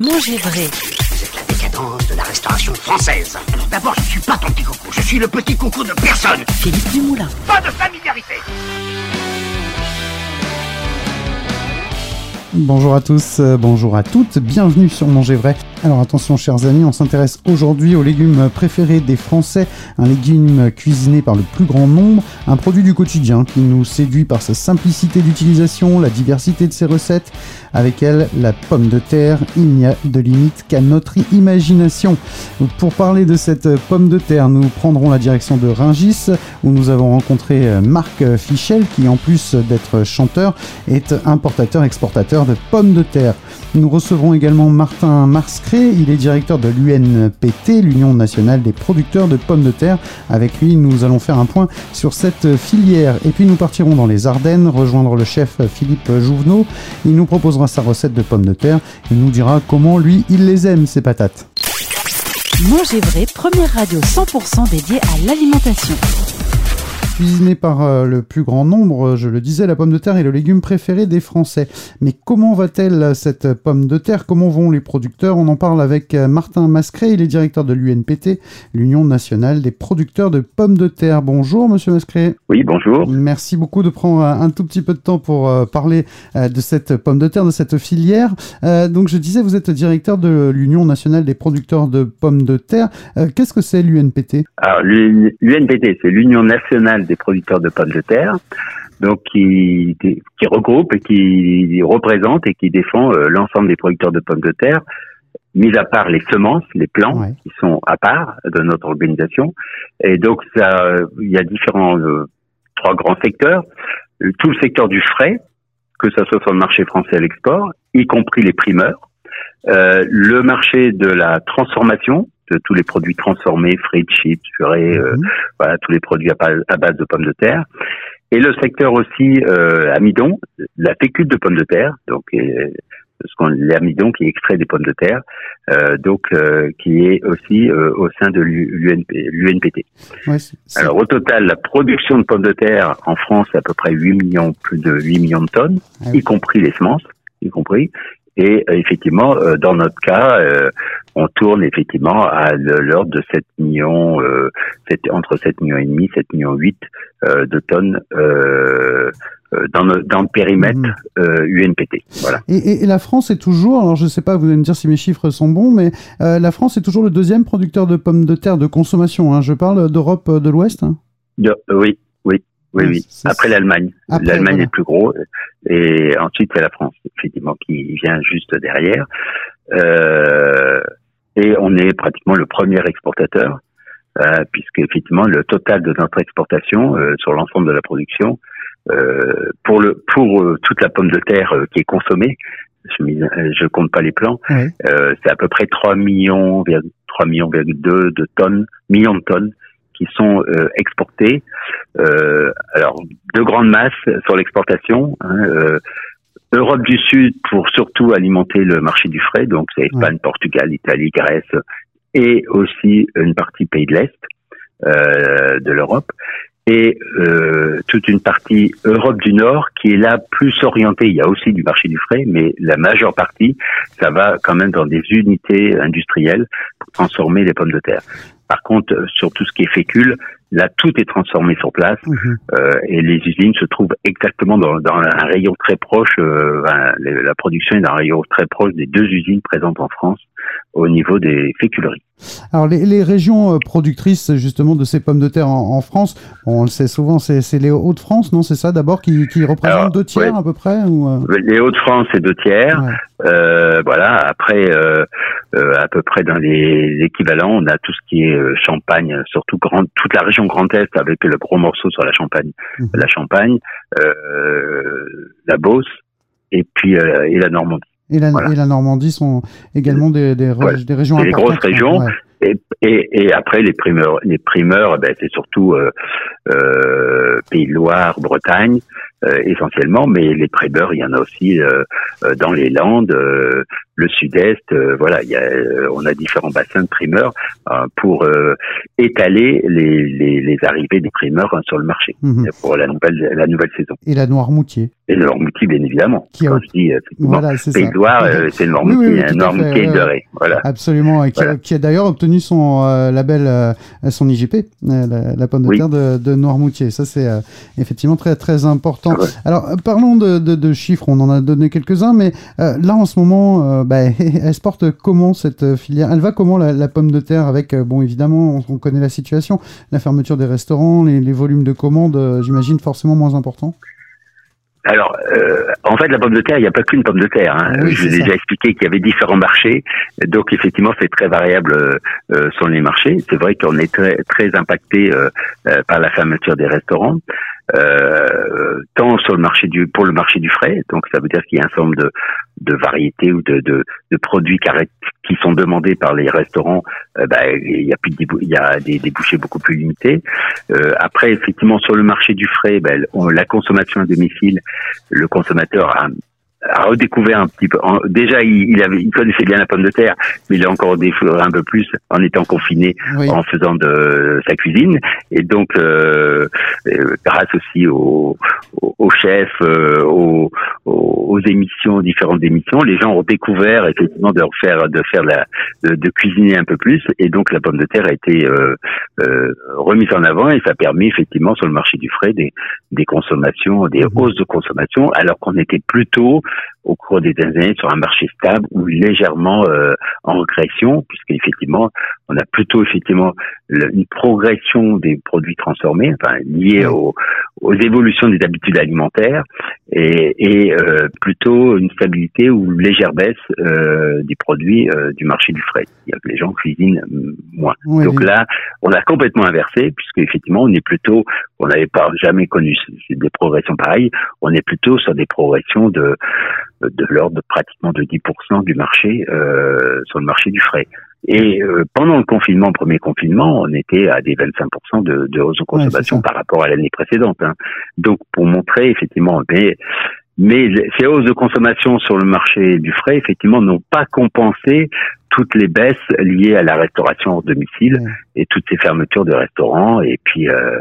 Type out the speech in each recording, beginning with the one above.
Manger vrai. C'est la décadence de la restauration française. Alors d'abord, je suis pas ton petit coucou, je suis le petit coucou de personne. Philippe Dumoulin. Pas de familiarité. Bonjour à tous, euh, bonjour à toutes, bienvenue sur Manger Vrai. Alors attention chers amis, on s'intéresse aujourd'hui aux légumes préférés des Français, un légume cuisiné par le plus grand nombre, un produit du quotidien qui nous séduit par sa simplicité d'utilisation, la diversité de ses recettes, avec elle la pomme de terre, il n'y a de limite qu'à notre imagination. Pour parler de cette pomme de terre, nous prendrons la direction de Ringis où nous avons rencontré Marc Fichel qui en plus d'être chanteur est importateur-exportateur de pommes de terre. Nous recevrons également Martin Il est directeur de l'UNPT, l'Union nationale des producteurs de pommes de terre. Avec lui, nous allons faire un point sur cette filière. Et puis nous partirons dans les Ardennes, rejoindre le chef Philippe Jouvenot. Il nous proposera sa recette de pommes de terre. Il nous dira comment lui, il les aime, ces patates. Manger vrai, première radio 100% dédiée à l'alimentation. Cuisinée par euh, le plus grand nombre, je le disais, la pomme de terre est le légume préféré des Français. Mais comment va-t-elle cette pomme de terre? Comment vont les producteurs? On en parle avec euh, Martin Mascret, il est directeur de l'UNPT, l'Union nationale des producteurs de pommes de terre. Bonjour Monsieur Mascret. Oui, bonjour. Merci beaucoup de prendre un tout petit peu de temps pour euh, parler de cette pomme de terre, de cette filière. Donc je disais, vous êtes directeur de l'Union nationale des producteurs de pommes de terre. Qu'est-ce que c'est l'UNPT Alors l'UNPT, c'est l'Union nationale des producteurs de pommes de terre, donc qui, qui regroupe et qui représente et qui défend euh, l'ensemble des producteurs de pommes de terre, mis à part les semences, les plants qui sont à part de notre organisation. Et donc ça, il y a différents euh, trois grands secteurs. Tout le secteur du frais, que ce soit sur le marché français à l'export, y compris les primeurs. Euh, le marché de la transformation, tous les produits transformés, frites, chips, purées, euh, mhm. voilà, tous les produits à, base de pommes de terre. Et le secteur aussi euh, amidon, la fécule de pommes de terre, donc ce qu'on l'amidon qui est extrait des pommes de terre, euh, donc euh, qui est aussi euh, au sein de l'UNPT. Ouais, Alors au total, la production de pommes de terre en France c'est à peu près 8 millions, plus de 8 millions de tonnes, ah y compris les semences, y compris. Et euh, effectivement, euh, dans notre cas, euh, on tourne effectivement à l'ordre de 7 millions, entre 7 millions et demi, 7 millions 8 de tonnes dans, le, dans le périmètre UNPT. Mmh. Voilà. Et, et, la France est toujours, alors je ne sais pas, vous allez me dire si mes chiffres sont bons, mais la France est toujours le deuxième producteur de pommes de terre de consommation. Hein. Je parle d'Europe de l'Ouest. Hein. oui, oui. Oui. Après l'Allemagne. L'Allemagne est plus gros. Et ensuite, c'est la France, effectivement, qui vient juste derrière. Euh, et on est pratiquement le premier exportateur, euh, puisque effectivement, le total de notre exportation euh, sur l'ensemble de la production, euh, pour le pour toute la pomme de terre qui est consommée, je, je compte pas les plants, c'est à peu près 3 millions, 3 millions, 2 de tonnes, millions de tonnes qui sont euh, exportés. Euh, alors, de grandes masses sur l'exportation. Hein, euh, Europe du Sud pour surtout alimenter le marché du frais, donc c'est Espagne, Portugal, Italie, Grèce, et aussi une partie pays de l'Est euh, de l'Europe, et euh, toute une partie Europe du Nord qui est là plus orientée. Il y a aussi du marché du frais, mais la majeure partie, ça va quand même dans des unités industrielles pour transformer les pommes de terre. Par contre, euh, sur tout ce qui est fécule, là, tout est transformé sur place mhm. euh, et les usines se trouvent exactement dans, dans un rayon très proche. Euh, la production est dans un rayon très proche des deux usines présentes en France au niveau des féculeries. Alors les, les, régions euh, productrices justement de ces pommes de terre en, en France, on le sait souvent, c'est les Hauts-de-France, non? C'est ça d'abord qui, qui représentent deux tiers à peu près ou euh? Les Hauts-de-France, c'est deux tiers. Euh, voilà. Après, euh, euh, à peu près dans les équivalents, on a tout ce qui est Champagne, surtout grande, toute la région Grand Est avec le gros morceau sur la Champagne, mhm. la Champagne, la Beauce et puis et la Normandie. Et la, et la, Normandie sont également des, des, des régions des grosses régions. Et, et, et, après les primeurs, les primeurs, ben, c'est surtout euh, euh, Pays de Loire, Bretagne, essentiellement, mais les primeurs, il y en a aussi dans les Landes, le Sud-Est. voilà, il y a, on a différents bassins de primeurs pour étaler les, les, les, arrivées des primeurs hein, sur le marché mhm. pour la nouvelle la nouvelle saison. Et la Noirmoutier. Et le Noirmoutier, bien évidemment. Qui Quand je dis voilà, c'est de c'est le Noirmoutier, oui, Noirmoutier de Voilà. Absolument, et qui a, d'ailleurs obtenu son label, son IGP, la, la, pomme de terre de, de Noirmoutier. Ça, c'est effectivement très très important. Alors, parlons de, de, de, chiffres. On en a donné quelques-uns, mais là en ce moment, bah, elle se porte comment cette filière? Elle va comment la, la, pomme de terre avec, bon, évidemment, on, connaît la situation, la fermeture des restaurants, les, les volumes de commandes, j'imagine forcément moins importants? Alors, euh, en fait, la pomme de terre, il n'y a pas qu'une pomme de terre. Hein. Je vous ai déjà expliqué qu'il y avait différents marchés. Donc, effectivement, c'est très variable euh, euh sur les marchés. C'est vrai qu'on est très, très impacté euh, euh, par la fermeture des restaurants. Euh, tant sur le marché du pour le marché du frais, donc ça veut dire qu'il y a un certain nombre de, de variétés ou de, de, de produits qui sont demandés par les restaurants, euh, bah, il y a plus de il y a des débouchés beaucoup plus limités. Euh, après, effectivement, sur le marché du frais, bah, la consommation à domicile, le consommateur a a redécouvert un petit peu. déjà, il, avait, il connaissait bien la pomme de terre, mais il a encore découvert un peu plus en étant confiné, en faisant de sa cuisine. Et donc, euh, euh grâce aussi aux, aux, chefs, euh, aux, aux, émissions, différentes émissions, les gens ont découvert effectivement de refaire, de faire la, de, cuisiner un peu plus. Et donc, la pomme de terre a été euh, euh, remise en avant et ça a permis effectivement sur le marché du frais des, des consommations, des mhm. hausses de consommation, alors qu'on était plutôt au cours des dernières années sur un marché stable ou légèrement euh, en régression, puisqu'effectivement, on a plutôt effectivement une progression des produits transformés, enfin liés aux, aux, évolutions des habitudes alimentaires, et, et euh, plutôt une stabilité ou une légère baisse euh, des produits euh, du marché du frais. C'est-à-dire que les gens cuisinent moins. Donc là, on a complètement inversé, puisque effectivement, on est plutôt, on n'avait pas jamais connu des progressions pareilles, on est plutôt sur des progressions de de l'ordre de pratiquement de 10% du marché euh, sur le marché du frais. Et euh, pendant le confinement, premier confinement, on était à des 25% de, de hausse de consommation par rapport à l'année précédente. Hein. Donc pour montrer effectivement, mais, mais ces hausses de consommation sur le marché du frais, effectivement, n'ont pas compensé toutes les baisses liées à la restauration hors domicile et toutes ces fermetures de restaurants et puis euh,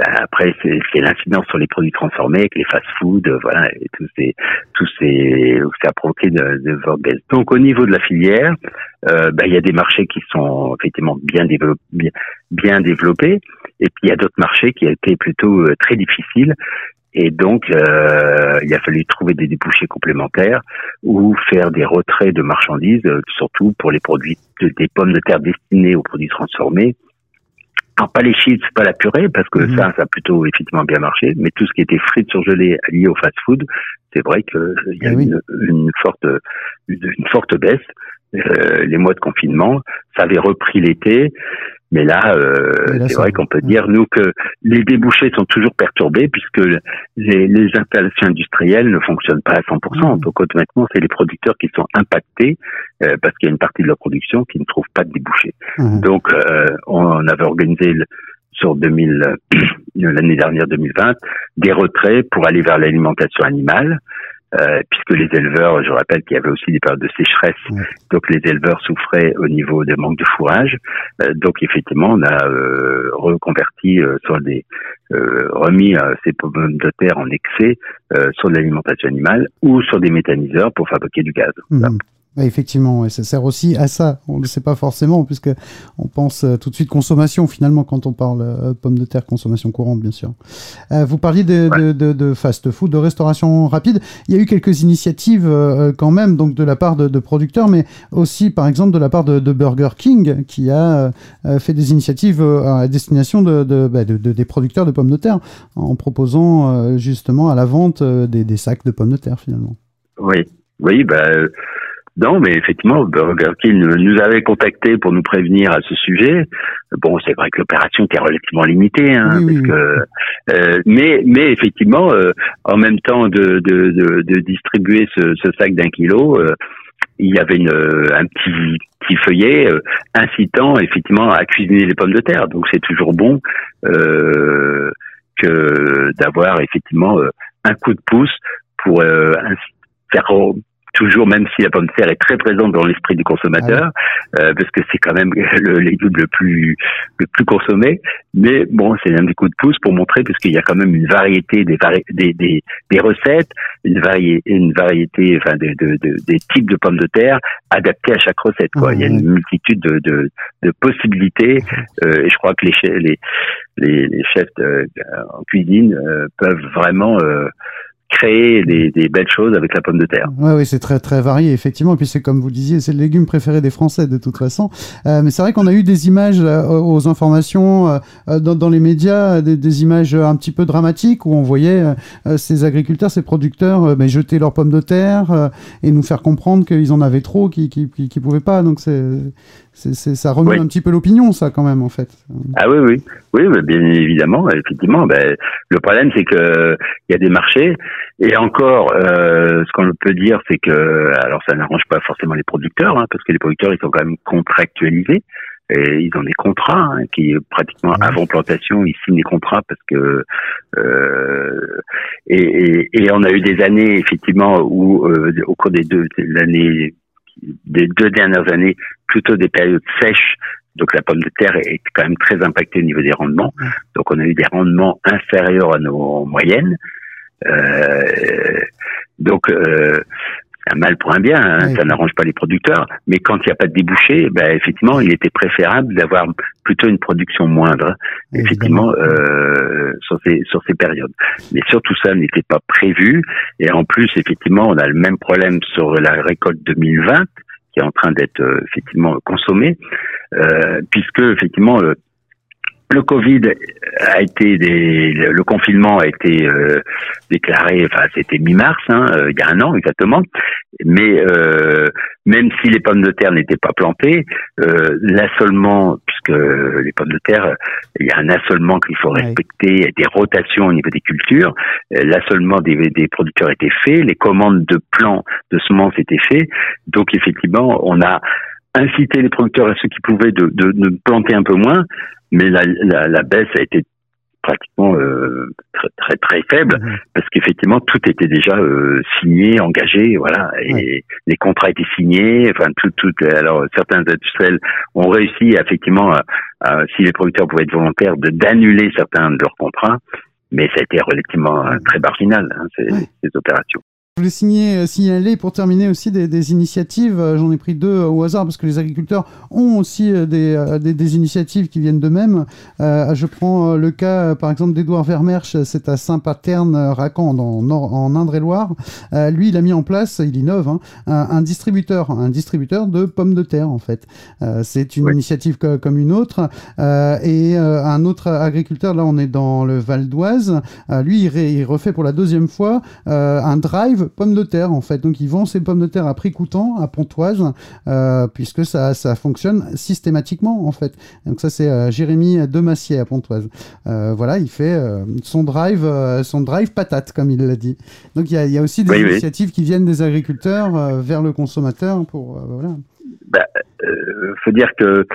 bah, après, c'est l'incidence sur les produits transformés, avec les fast-foods, euh, voilà, et tous ces, tous ces, ça a provoqué de, de baisse. Donc, au niveau de la filière, euh, bah, il y a des marchés qui sont effectivement bien développés, bien, développés, et puis il y a d'autres marchés qui été plutôt euh, très difficiles. Et donc, euh, il a fallu trouver des débouchés complémentaires ou faire des retraits de marchandises, surtout pour les produits des pommes de terre destinées aux produits transformés, alors pas les chips, pas la purée, parce que mhm. ça, ça a plutôt effectivement bien marché, mais tout ce qui était frites surgelées lié au fast-food, c'est vrai qu'il y a eh une, forte, une, forte baisse. Euh, les mois de confinement, ça avait repris l'été, mais là, euh, c'est vrai qu'on peut dire, nous, que les débouchés sont toujours perturbés puisque les, les installations industrielles ne fonctionnent pas à 100%. Mmh. Donc, automatiquement, c'est les producteurs qui sont impactés euh, parce qu'il y a une partie de leur production qui ne trouve pas de débouchés. Mmh. Donc, euh, on avait organisé sur 2000 l'année dernière 2020 des retraits pour aller vers l'alimentation animale euh, puisque les éleveurs, je rappelle qu'il y avait aussi des périodes de sécheresse, donc les éleveurs souffraient au niveau des manques de fourrage. Euh, donc effectivement, on a euh, reconverti sur des remis ces pommes de terre en excès sur de l'alimentation animale ou sur des méthaniseurs pour fabriquer du gaz. Mmh. Bah, effectivement, ça sert aussi à ça. On ne le sait pas forcément, puisque on pense euh, tout de suite consommation finalement quand on parle euh, pommes de terre, consommation courante bien sûr. Euh, vous parliez de, de, de, fast-food, de restauration rapide. Il y a eu quelques initiatives quand même, donc de la part de, producteurs, mais aussi par exemple de la part de, Burger King, qui a fait des initiatives à destination bah, de, des producteurs de pommes de terre, en proposant justement à la vente des, des, sacs de pommes de terre finalement. Oui, oui, bah non, mais effectivement, Burger King nous avait contacté pour nous prévenir à ce sujet. Bon, c'est vrai que l'opération était relativement limitée, hein, parce que, euh, mais mais effectivement, euh, en même temps de de, de, de distribuer ce, ce sac d'un kilo, euh, il y avait une, un petit petit feuillet incitant effectivement à cuisiner les pommes de terre. Donc c'est toujours bon que d'avoir effectivement un coup de pouce pour faire toujours, même si la pomme de terre est très présente dans l'esprit du consommateur, ah euh, parce que c'est quand même le légume le plus le plus consommé. Mais bon, c'est un des coups de pouce pour montrer, parce qu'il y a quand même une variété des des, des, des recettes, une variété une variété, enfin des, de, de, des types de pommes de terre adaptés à chaque recette. Quoi. Il y a une multitude de, de, de possibilités, euh, et je crois que les les les, les chefs en cuisine euh, peuvent vraiment euh, créer des, des, belles choses avec la pomme de terre. Ouais, oui, c'est très très varié effectivement. Et puis c'est comme vous disiez, c'est le légume préféré des Français de toute façon. Euh, mais c'est vrai qu'on a eu des images euh, aux informations euh, dans, dans, les médias, des, des, images un petit peu dramatiques où on voyait ces agriculteurs, ces producteurs, mais jeter leurs pommes de terre et nous faire comprendre qu'ils en avaient trop, qu'ils qui, qui, pouvaient pas. Donc c'est ça remet un petit peu l'opinion, ça, quand même, en fait. Ah oui, oui, oui, bien évidemment, effectivement. Ben, le problème, c'est que il y a des marchés, et encore, euh, ce qu'on peut dire, c'est que, alors, ça n'arrange pas forcément les producteurs, hein, parce que les producteurs, ils sont quand même contractualisés. Et ils ont des contrats hein, qui pratiquement avant plantation ils signent des contrats parce que euh, et, et, on a eu des années effectivement où euh, au cours des deux l'année des deux dernières années plutôt des périodes sèches. Donc la pomme de terre est quand même très impactée au niveau des rendements. Donc on a eu des rendements inférieurs à nos moyennes. Euh, donc euh, un mal pour un bien, hein, ça n'arrange pas les producteurs. Mais quand il n'y a pas de débouché, ben, effectivement, il était préférable d'avoir plutôt une production moindre, effectivement, euh, sur ces sur ces périodes. Mais surtout ça n'était pas prévu. Et en plus, effectivement, on a le même problème sur la récolte 2020 qui est en train d'être euh, effectivement consommé, euh, puisque effectivement le Covid a été des, le confinement a été euh, déclaré, enfin c'était mi-mars, hein, il y a un an exactement. Mais euh, même si les pommes de terre n'étaient pas plantées, euh, l'assolement, puisque les pommes de terre, il y a un assolement qu'il faut respecter, des rotations au niveau des cultures. L'assolement des, des producteurs était fait, les commandes de plants de semences étaient faites. Donc effectivement, on a incité les producteurs et ceux qui pouvaient de, de, de planter un peu moins mais la, la, la baisse a été pratiquement euh, très, très très faible mhm. parce qu'effectivement tout était déjà euh, signé, engagé, voilà, et les contrats étaient signés. Enfin, tout, tout. Alors certains industriels ont réussi effectivement, à, si les producteurs pouvaient être volontaires, de d'annuler certains de leurs contrats, mais ça a été relativement euh, très marginal hein, ces, ces opérations. Je voulais signer, euh, signaler pour terminer aussi des, des initiatives. Euh, j'en ai pris deux euh, au hasard parce que les agriculteurs ont aussi des, des, des initiatives qui viennent d'eux-mêmes. Euh, je prends le cas par exemple d'Edouard Vermersch, c'est à Saint-Paterne-Racan en, en Indre-et-Loire. Euh, lui, il a mis en place, il innove, hein, un, un, distributeur, un distributeur de pommes de terre en fait. Euh, c'est une initiative comme une autre. et un autre agriculteur, là on est dans le Val d'Oise, lui il, il, refait pour la deuxième fois un drive pommes de terre en fait. Donc ils vendent ces pommes de terre à prix coûtant à Pontoise euh, puisque ça, ça fonctionne systématiquement en fait. Donc ça c'est euh, Jérémy Demassier à Pontoise. Euh, voilà, il fait son drive, son drive patate comme il l'a dit. Donc il y a, y a, aussi des initiatives qui viennent des agriculteurs vers le consommateur pour voilà. Bah, faut dire que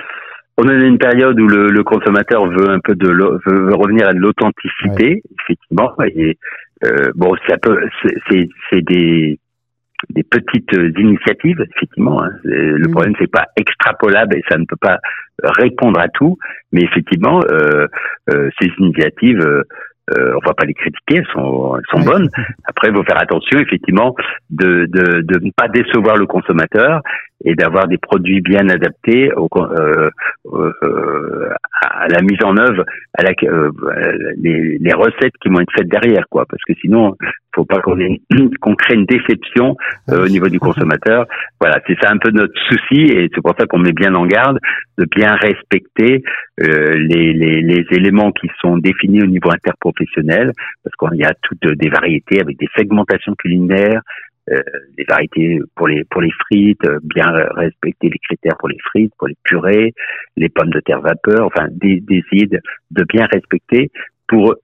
on est dans une période où le, le consommateur veut un peu de veut, revenir à de l'authenticité, ouais. effectivement, et euh, bon, ça peut, c'est, des des petites initiatives, effectivement. Hein. Le problème, c'est pas extrapolable et ça ne peut pas répondre à tout, mais effectivement, euh, euh, ces initiatives, euh, euh on va pas les critiquer, elles sont, elles sont bonnes. Après, il faut faire attention, effectivement, de, de, de ne pas décevoir le consommateur et d'avoir des produits bien adaptés au, euh, euh, à la mise en œuvre, à la, euh, les, les, recettes qui vont être faites derrière, quoi. Parce que sinon, faut pas qu'on qu'on crée une déception euh, au niveau du consommateur. Voilà, c'est ça un peu notre souci et c'est pour ça qu'on met bien en garde de bien respecter euh, les, les, les, éléments qui sont définis au niveau interprofessionnel, parce qu'il y a toutes des variétés avec des segmentations culinaires, des variétés pour les pour les frites, euh, bien respecter les critères pour les frites, pour les purées, les pommes de terre vapeur, enfin d'essayer de, de bien respecter pour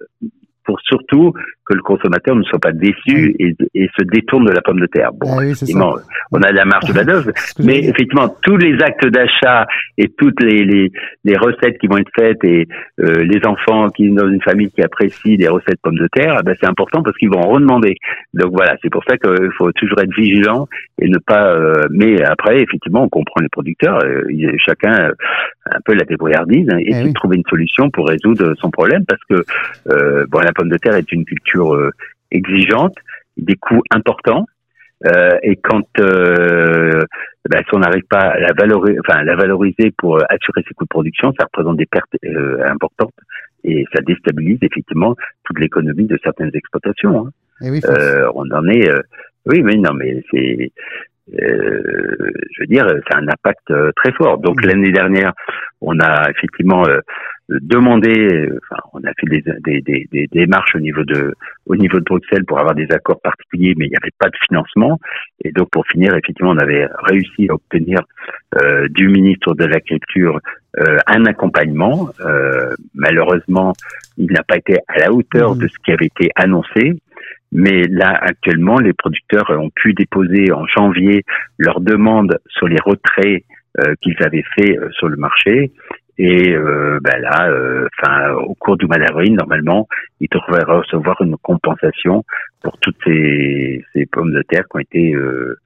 pour surtout que le consommateur ne soit pas déçu et, et, se détourne de la pomme de terre. Bon, ah effectivement, on a la marge de manœuvre, mais effectivement, tous les actes d'achat et toutes les, les, les, recettes qui vont être faites et euh, les enfants qui dans une famille qui apprécient des recettes pommes de terre, eh ben c'est important parce qu'ils vont en redemander. Donc voilà, c'est pour ça qu'il faut toujours être vigilant et ne pas. Euh, mais après, effectivement, on comprend les producteurs. Euh, chacun un peu la débrouillardise hein, et eh trouver une solution pour résoudre son problème parce que bon, la pomme de terre est une culture euh, exigeante, des coûts importants. Euh, et quand euh, ben, si on n'arrive pas à la valoriser, enfin la valoriser pour assurer ses coûts de production, ça représente des pertes importantes et ça déstabilise effectivement toute l'économie de certaines exploitations. Hein. Eh on en est, oui, mais non, mais c'est, je veux dire, c'est un impact très fort. Donc l'année dernière, on a effectivement demander, enfin, on a fait des, des, des, des, démarches au niveau de au niveau de Bruxelles pour avoir des accords particuliers, mais il n'y avait pas de financement. Et donc pour finir, effectivement, on avait réussi à obtenir euh, du ministre de l'Agriculture euh, un accompagnement. Euh, malheureusement, il n'a pas été à la hauteur mmh. de ce qui avait été annoncé. Mais là, actuellement, les producteurs ont pu déposer en janvier leur demande sur les retraits euh, qu'ils avaient fait euh, sur le marché et euh, ben là, euh, au cours du mois d'avril, normalement, ils devraient recevoir une compensation pour toutes ces, ces pommes de terre qui ont été euh,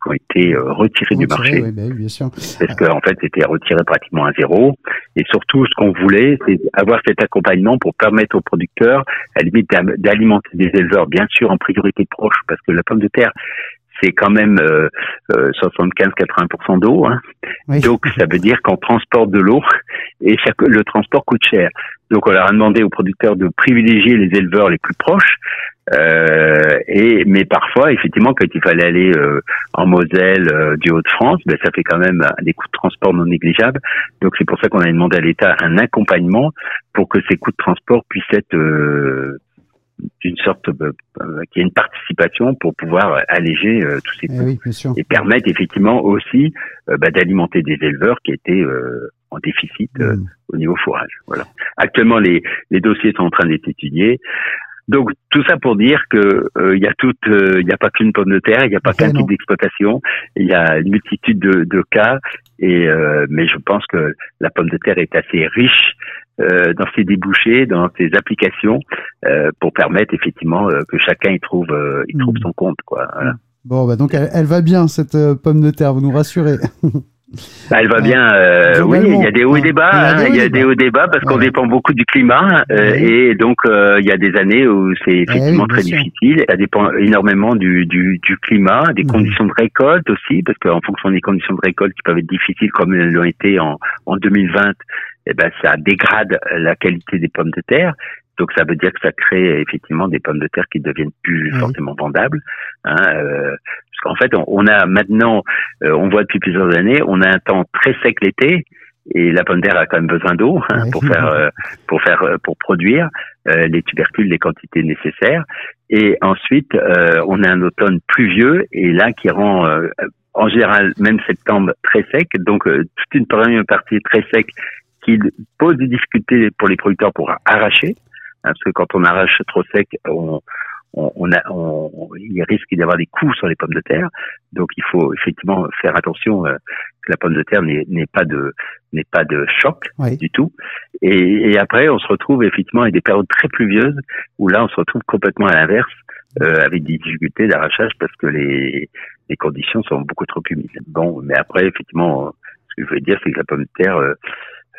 qui ont été retirées du marché. Oui, ben bien sûr. Parce qu'en en fait, c'était retiré pratiquement à zéro. Et surtout, ce qu'on voulait, c'est avoir cet accompagnement pour permettre aux producteurs, à la limite, d'alimenter des éleveurs, bien sûr en priorité proche, parce que la pomme de terre, c'est quand même euh, 75-80% euh, d'eau. Hein. Donc ça veut dire qu'on transporte de l'eau et chaque, le transport coûte cher. Donc on leur a demandé aux producteurs de privilégier les éleveurs les plus proches. Euh, et mais parfois effectivement quand il fallait aller euh, en Moselle euh, du Haut-de-France, ben ça fait quand même des coûts de transport non négligeables. Donc c'est pour ça qu'on a demandé à l'État un accompagnement pour que ces coûts de transport puissent être d'une sorte euh, euh, qui est une participation pour pouvoir alléger euh, tous ces eh coûts et permettre effectivement aussi bah, d'alimenter des éleveurs qui étaient en déficit mm. au niveau fourrage. Voilà. Actuellement, les, les dossiers sont en train d'être étudiés. Donc tout ça pour dire que il y a toute, il n'y a pas qu'une pomme de terre, il n'y a pas qu'un type d'exploitation, il y a une multitude de, de cas. Et mais je pense que la pomme de terre est assez riche euh, dans ses débouchés, dans ses applications, euh, pour permettre effectivement euh, que chacun y trouve, y trouve hmm. son compte. Quoi, voilà. Bon, bah donc elle, elle, va bien cette pomme de terre, vous nous rassurez. Bah, elle va bien. Euh, oui, il y a des hauts et des bas. Il y a des hauts et des bas parce qu'on dépend beaucoup du climat euh, et donc euh, il y a des années où c'est effectivement très difficile. Ça dépend énormément du, du, du climat, des conditions de récolte aussi parce qu'en fonction des conditions de récolte qui peuvent être difficiles comme elles l'ont été en, en 2020, eh ben ça dégrade la qualité des pommes de terre. Donc ça veut dire que ça crée effectivement des pommes de terre qui deviennent plus forcément vendables. Hein, euh, parce qu'en fait, on, a maintenant, euh, on voit depuis plusieurs années, on a un temps très sec l'été et la pomme de terre a quand même besoin d'eau hein, pour faire euh, pour faire pour produire les tubercules les quantités nécessaires. Et ensuite, on a un automne pluvieux et là qui rend en général même septembre très sec. Donc toute une première partie très sec qui pose des difficultés pour les producteurs pour arracher. Hein, parce que quand on arrache trop sec, on, on, a, on, il risque d'y avoir des coups sur les pommes de terre. Donc il faut effectivement faire attention euh, que la pomme de terre n'est pas de n'est pas de choc du tout. Et, et, après, on se retrouve effectivement avec des périodes très pluvieuses où là, on se retrouve complètement à l'inverse. Euh, avec des difficultés d'arrachage parce que les, les conditions sont beaucoup trop humides. Bon, mais après, effectivement, ce que je veux dire, c'est que la pomme de terre, euh,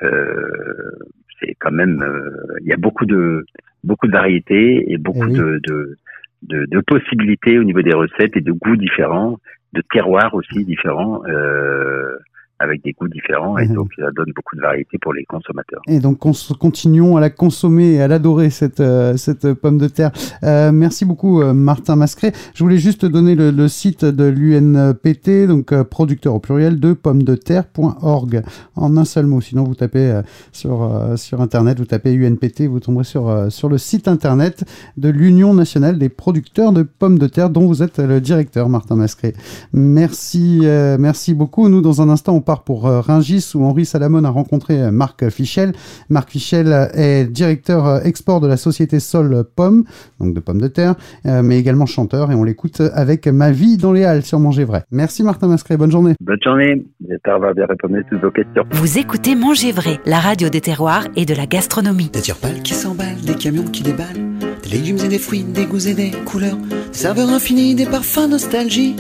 euh c'est quand même, euh, il y a beaucoup de beaucoup de variétés et beaucoup de, de, de, de, possibilités au niveau des recettes et de goûts différents, de terroirs aussi différents. Euh, avec des goûts différents et mhm. donc ça donne beaucoup de variété pour les consommateurs. Et donc continuons à la consommer et à l'adorer cette, euh, cette pomme de terre. Euh, merci beaucoup euh, Martin Mascret. Je voulais juste donner le, le site de l'UNPT, donc producteur au pluriel de pommes de terre.org en un seul mot. Sinon vous tapez sur, sur internet, vous tapez UNPT, vous tomberez sur, sur le site internet de l'Union nationale des producteurs de pommes de terre dont vous êtes le directeur Martin Mascret. Merci, merci beaucoup. Nous dans un instant on victoire pour Ringis où Henri Salamone a rencontré Marc Fichel. Marc Fichel est directeur export de la société Sol Pomme, donc de pommes de terre, mais également chanteur et on l'écoute avec Ma vie dans les Halles sur Manger Vrai. Merci Martin Mascret, bonne journée. Bonne journée, j'espère avoir bien répondu à toutes vos questions. Vous écoutez Manger Vrai, la radio des terroirs et de la gastronomie. Des turpales qui s'emballent, des camions qui déballent, des légumes et des fruits, des goûts et des couleurs, des saveurs infinies, des parfums nostalgie.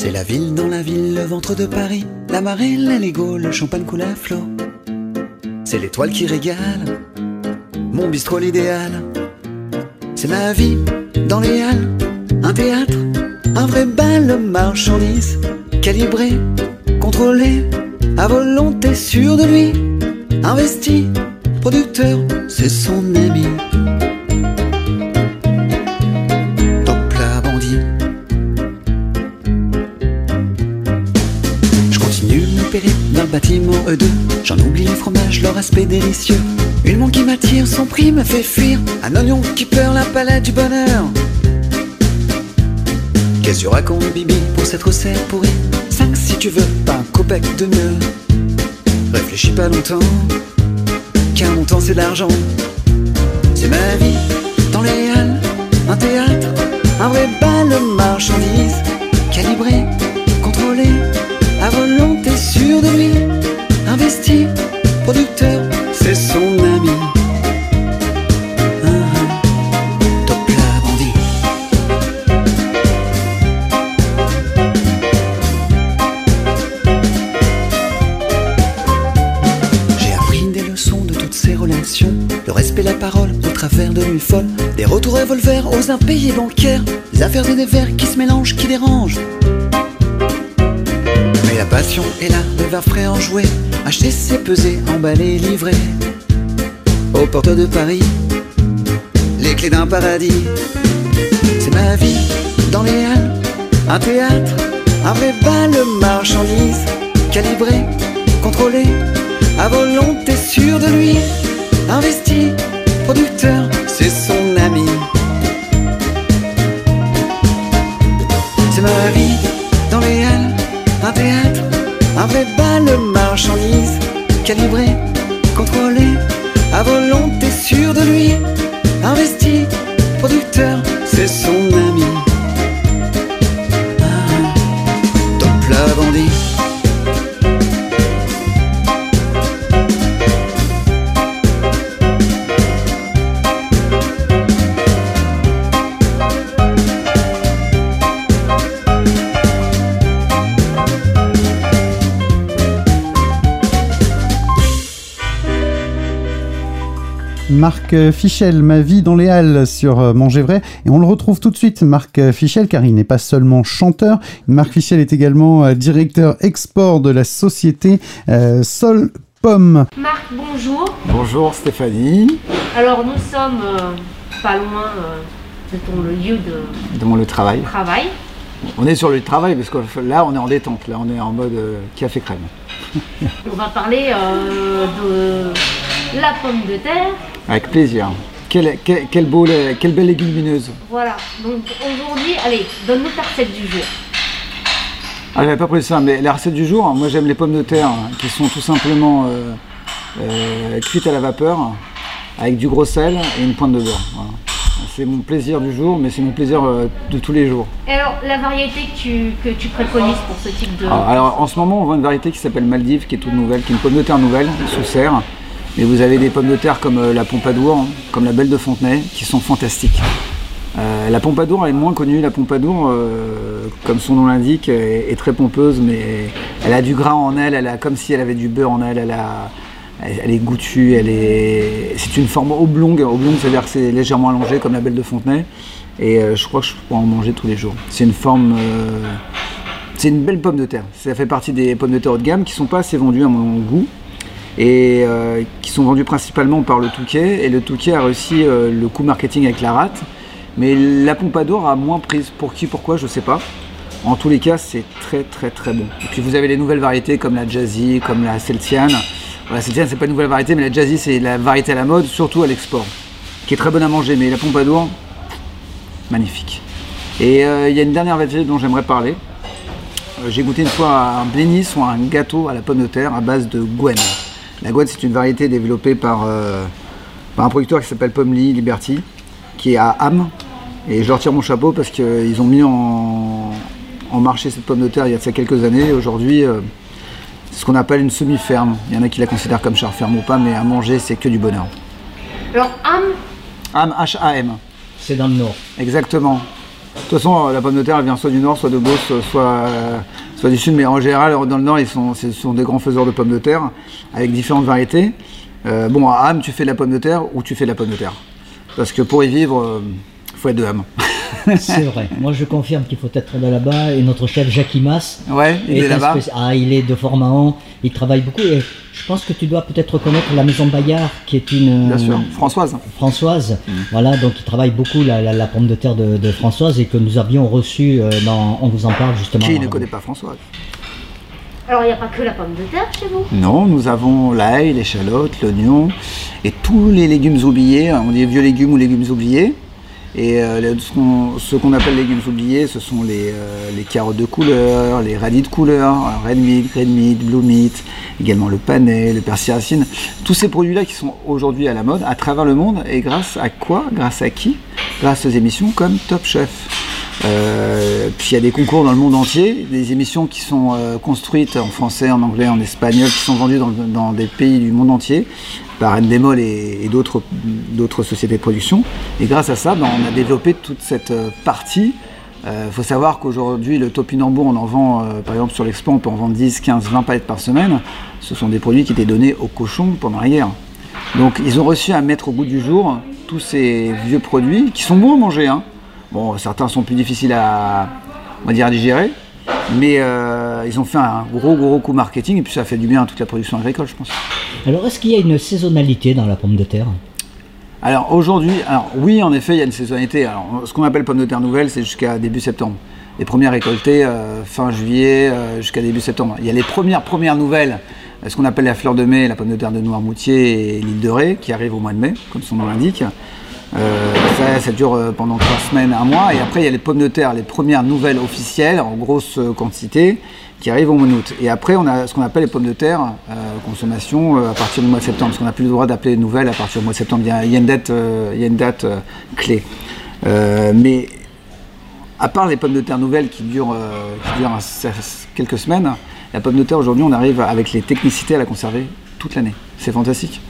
C'est la ville dans la ville, le ventre de Paris, la marée, la le champagne coule à flot. C'est l'étoile qui régale, mon bistrot l'idéal. C'est ma vie dans les halles, un théâtre, un vrai bal marchandise, calibré, contrôlé, à volonté sûr de lui, investi, producteur, c'est son ami. Bâtiment E2, j'en oublie les fromages, leur aspect délicieux. Une montre qui m'attire, son prix me fait fuir, un oignon qui pleure la palette du bonheur. Qu'est-ce que tu racontes, Bibi, pour cette recette pourrie? 5 si tu veux, pas un copec de mieux. Réfléchis pas longtemps, car mon temps c'est de l'argent. C'est ma vie, dans les halles, un théâtre, un vrai bal de marchandises. Calibré, contrôlé, à volonté sûr de lui. Des affaires et des vers qui se mélangent, qui dérangent. Mais la passion est là, le verre frais enjoué. Acheter, c'est peser, emballer, livrer. Aux portes de Paris, les clés d'un paradis. C'est ma vie dans les halles, un théâtre, un vrai bal de marchandises. Calibré, contrôlé, à volonté sûr de lui investi, producteur, c'est son ami. Dans les halles, un théâtre, un vrai bal de marchandises, calibré, contrôlé, à volonté sûr de lui, investi, producteur, c'est son ami. Marc Fichel, Ma vie dans les halles sur euh, Manger Vrai. Et on le retrouve tout de suite, Marc Fichel, car il n'est pas seulement chanteur. Marc Fichel est également euh, directeur export de la société euh, Sol Pomme. Marc, bonjour. Bonjour Stéphanie. Alors nous sommes pas loin de ton lieu de, de mon travail. travail. On est sur le travail parce que là on est en détente, là on est en mode café crème. on va parler de la pomme de terre. Avec plaisir. Quelle, quelle, beau, quelle belle légumineuse. Voilà, donc aujourd'hui, allez, donne-nous ta recette du jour. Ah, j'avais pas pris ça, mais la recette du jour, moi j'aime les pommes de terre hein, qui sont tout simplement euh, euh, cuites à la vapeur avec du gros sel et une pointe de beurre. C'est mon plaisir du jour, mais c'est mon plaisir euh, de tous les jours. Et alors, la variété que tu, que tu préconises pour ce type de... Alors, alors, en ce moment, on voit une variété qui s'appelle Maldive, qui est toute nouvelle, qui est une pomme de terre nouvelle, sous serre. Et vous avez des pommes de terre comme euh, la Pompadour, hein, comme la Belle de Fontenay, qui sont fantastiques. Euh, la Pompadour est moins connue. La Pompadour, euh, comme son nom l'indique, est, très pompeuse, mais elle a du gras en elle. Elle a comme si elle avait du beurre en elle. Elle, a, est goûtue. Elle est. C'est une forme oblongue. Oblongue, c'est-à-dire que c'est légèrement allongé, comme la Belle de Fontenay. Et je crois que je pourrais en manger tous les jours. C'est une forme. c'est une belle pomme de terre. Ça fait partie des pommes de terre haut de gamme qui sont pas assez vendues à mon goût et euh, qui sont vendus principalement par le Touquet. Et le Touquet a réussi euh, le coup marketing avec la rate. Mais la Pompadour a moins prise. Pour qui, pourquoi, je ne sais pas. En tous les cas, c'est très très très bon. Et puis vous avez les nouvelles variétés comme la Jazzy, comme la Celtiane. La Celtiane, c'est pas une nouvelle variété, mais la Jazzy, c'est la variété à la mode, surtout à l'export, qui est très bonne à manger. Mais la Pompadour, magnifique. Et euh, il y a une dernière variété dont j'aimerais parler. j'ai goûté une fois un bénis ou un gâteau à la pomme de terre à base de Gwen. La Gwen, c'est une variété développée par, par un producteur qui s'appelle Pomely Liberty, qui est à Ham. Et je leur tire mon chapeau parce qu'ils ont mis en, en marché cette pomme de terre il y a de ça quelques années. Aujourd'hui, c'est ce qu'on appelle une semi-ferme. Il y en a qui la considèrent comme char ferme ou pas, mais à manger, c'est que du bonheur. Alors, Ham Ham, H-A-M. C'est dans le nord. Exactement. De toute façon, la pomme de terre, elle vient soit du nord, soit de Beauce, soit, du sud, mais en général, dans le nord, ils sont, ce sont des grands faiseurs de pommes de terre, avec différentes variétés. Euh, bon, à Ham, tu fais de la pomme de terre ou tu fais de la pomme de terre? Parce que pour y vivre, il euh, faut être de Ham. C'est vrai. Moi, je confirme qu'il faut être de là-bas. Et notre chef Jacques Mas, ouais, il est, là-bas. Ah, il est de Formahan. Il travaille beaucoup. Et je pense que tu dois peut-être reconnaître la maison Bayard, qui est une. Bien sûr, Françoise. Françoise. Mm. Voilà, donc il travaille beaucoup la, pomme de terre de, Françoise et que nous avions reçu euh, dans. On vous en parle justement. Qui ne connaît pas Françoise alors il n'y a pas que la pomme de terre chez vous? Non, nous avons l'ail, l'échalote, l'oignon et tous les légumes oubliés, on dit vieux légumes ou légumes oubliés. Et euh, ce qu'on appelle légumes oubliés, ce sont euh, les, carottes de couleur, les radis de couleur, red meat, green meat, blue meat, également le panais, le persil racine. Tous ces produits-là qui sont aujourd'hui à la mode à travers le monde. Et grâce à quoi? Grâce à qui? Grâce aux émissions comme Top Chef. Euh, puis il y a des concours dans le monde entier, des émissions qui sont construites en français, en anglais, en espagnol, qui sont vendues dans, des pays du monde entier, par Endemol et, et d'autres sociétés de production. Et grâce à ça, ben, on a développé toute cette euh, partie. Il euh, faut savoir qu'aujourd'hui, le topinambour, on en vend, euh, par exemple sur l'expo, on peut en vendre 10, 15, 20 palettes par semaine. Ce sont des produits qui étaient donnés aux cochons pendant la guerre. Donc ils ont réussi à mettre au goût du jour tous ces vieux produits qui sont bons à manger. Hein. Bon, certains sont plus difficiles à, on va dire, à digérer, mais euh, ils ont fait un gros gros coup marketing et puis ça fait du bien à toute la production agricole, je pense. Alors est-ce qu'il y a une saisonnalité dans la pomme de terre? Alors aujourd'hui, alors oui en effet il y a une saisonnalité. Alors, ce qu'on appelle pomme de terre nouvelle c'est jusqu'à début septembre. Les premières récoltées euh, fin juillet euh, jusqu'à début septembre. Il y a les premières premières nouvelles, ce qu'on appelle la fleur de mai, la pomme de terre de Noirmoutier et l'île de Ré qui arrive au mois de mai, comme son nom l'indique. Euh, ça, dure euh, pendant trois semaines, un mois, et après il y a les pommes de terre, les premières nouvelles officielles en grosse euh, quantité qui arrivent au mois d'août. Et après on a ce qu'on appelle les pommes de terre consommation à partir du mois de septembre, parce qu'on n'a plus le droit d'appeler les nouvelles à partir du mois de septembre. Il y a, une date, il y a une date clé. mais à part les pommes de terre nouvelles qui durent, qui durent quelques semaines, la pomme de terre aujourd'hui on arrive avec les technicités à la conserver toute l'année. C'est fantastique.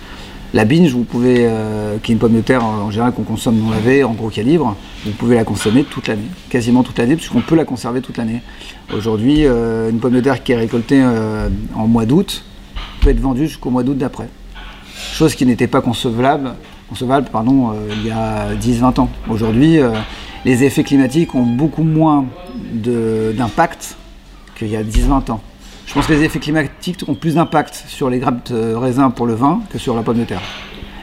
La binge, vous pouvez, euh, qui est une pomme de terre en général qu'on consomme non lavée, en gros calibre, vous pouvez la consommer toute l'année, quasiment toute l'année, puisqu'on peut la conserver toute l'année. Aujourd'hui, euh, une pomme de terre qui est récoltée euh, en mois d'août peut être vendue jusqu'au mois d'août d'après. Chose qui n'était pas concevable, il y a 10-20 ans. Aujourd'hui, les effets climatiques ont beaucoup moins d'impact qu'il y a 10-20 ans. Je pense que les effets climatiques ont plus d'impact sur les grappes de raisin pour le vin que sur la pomme de terre.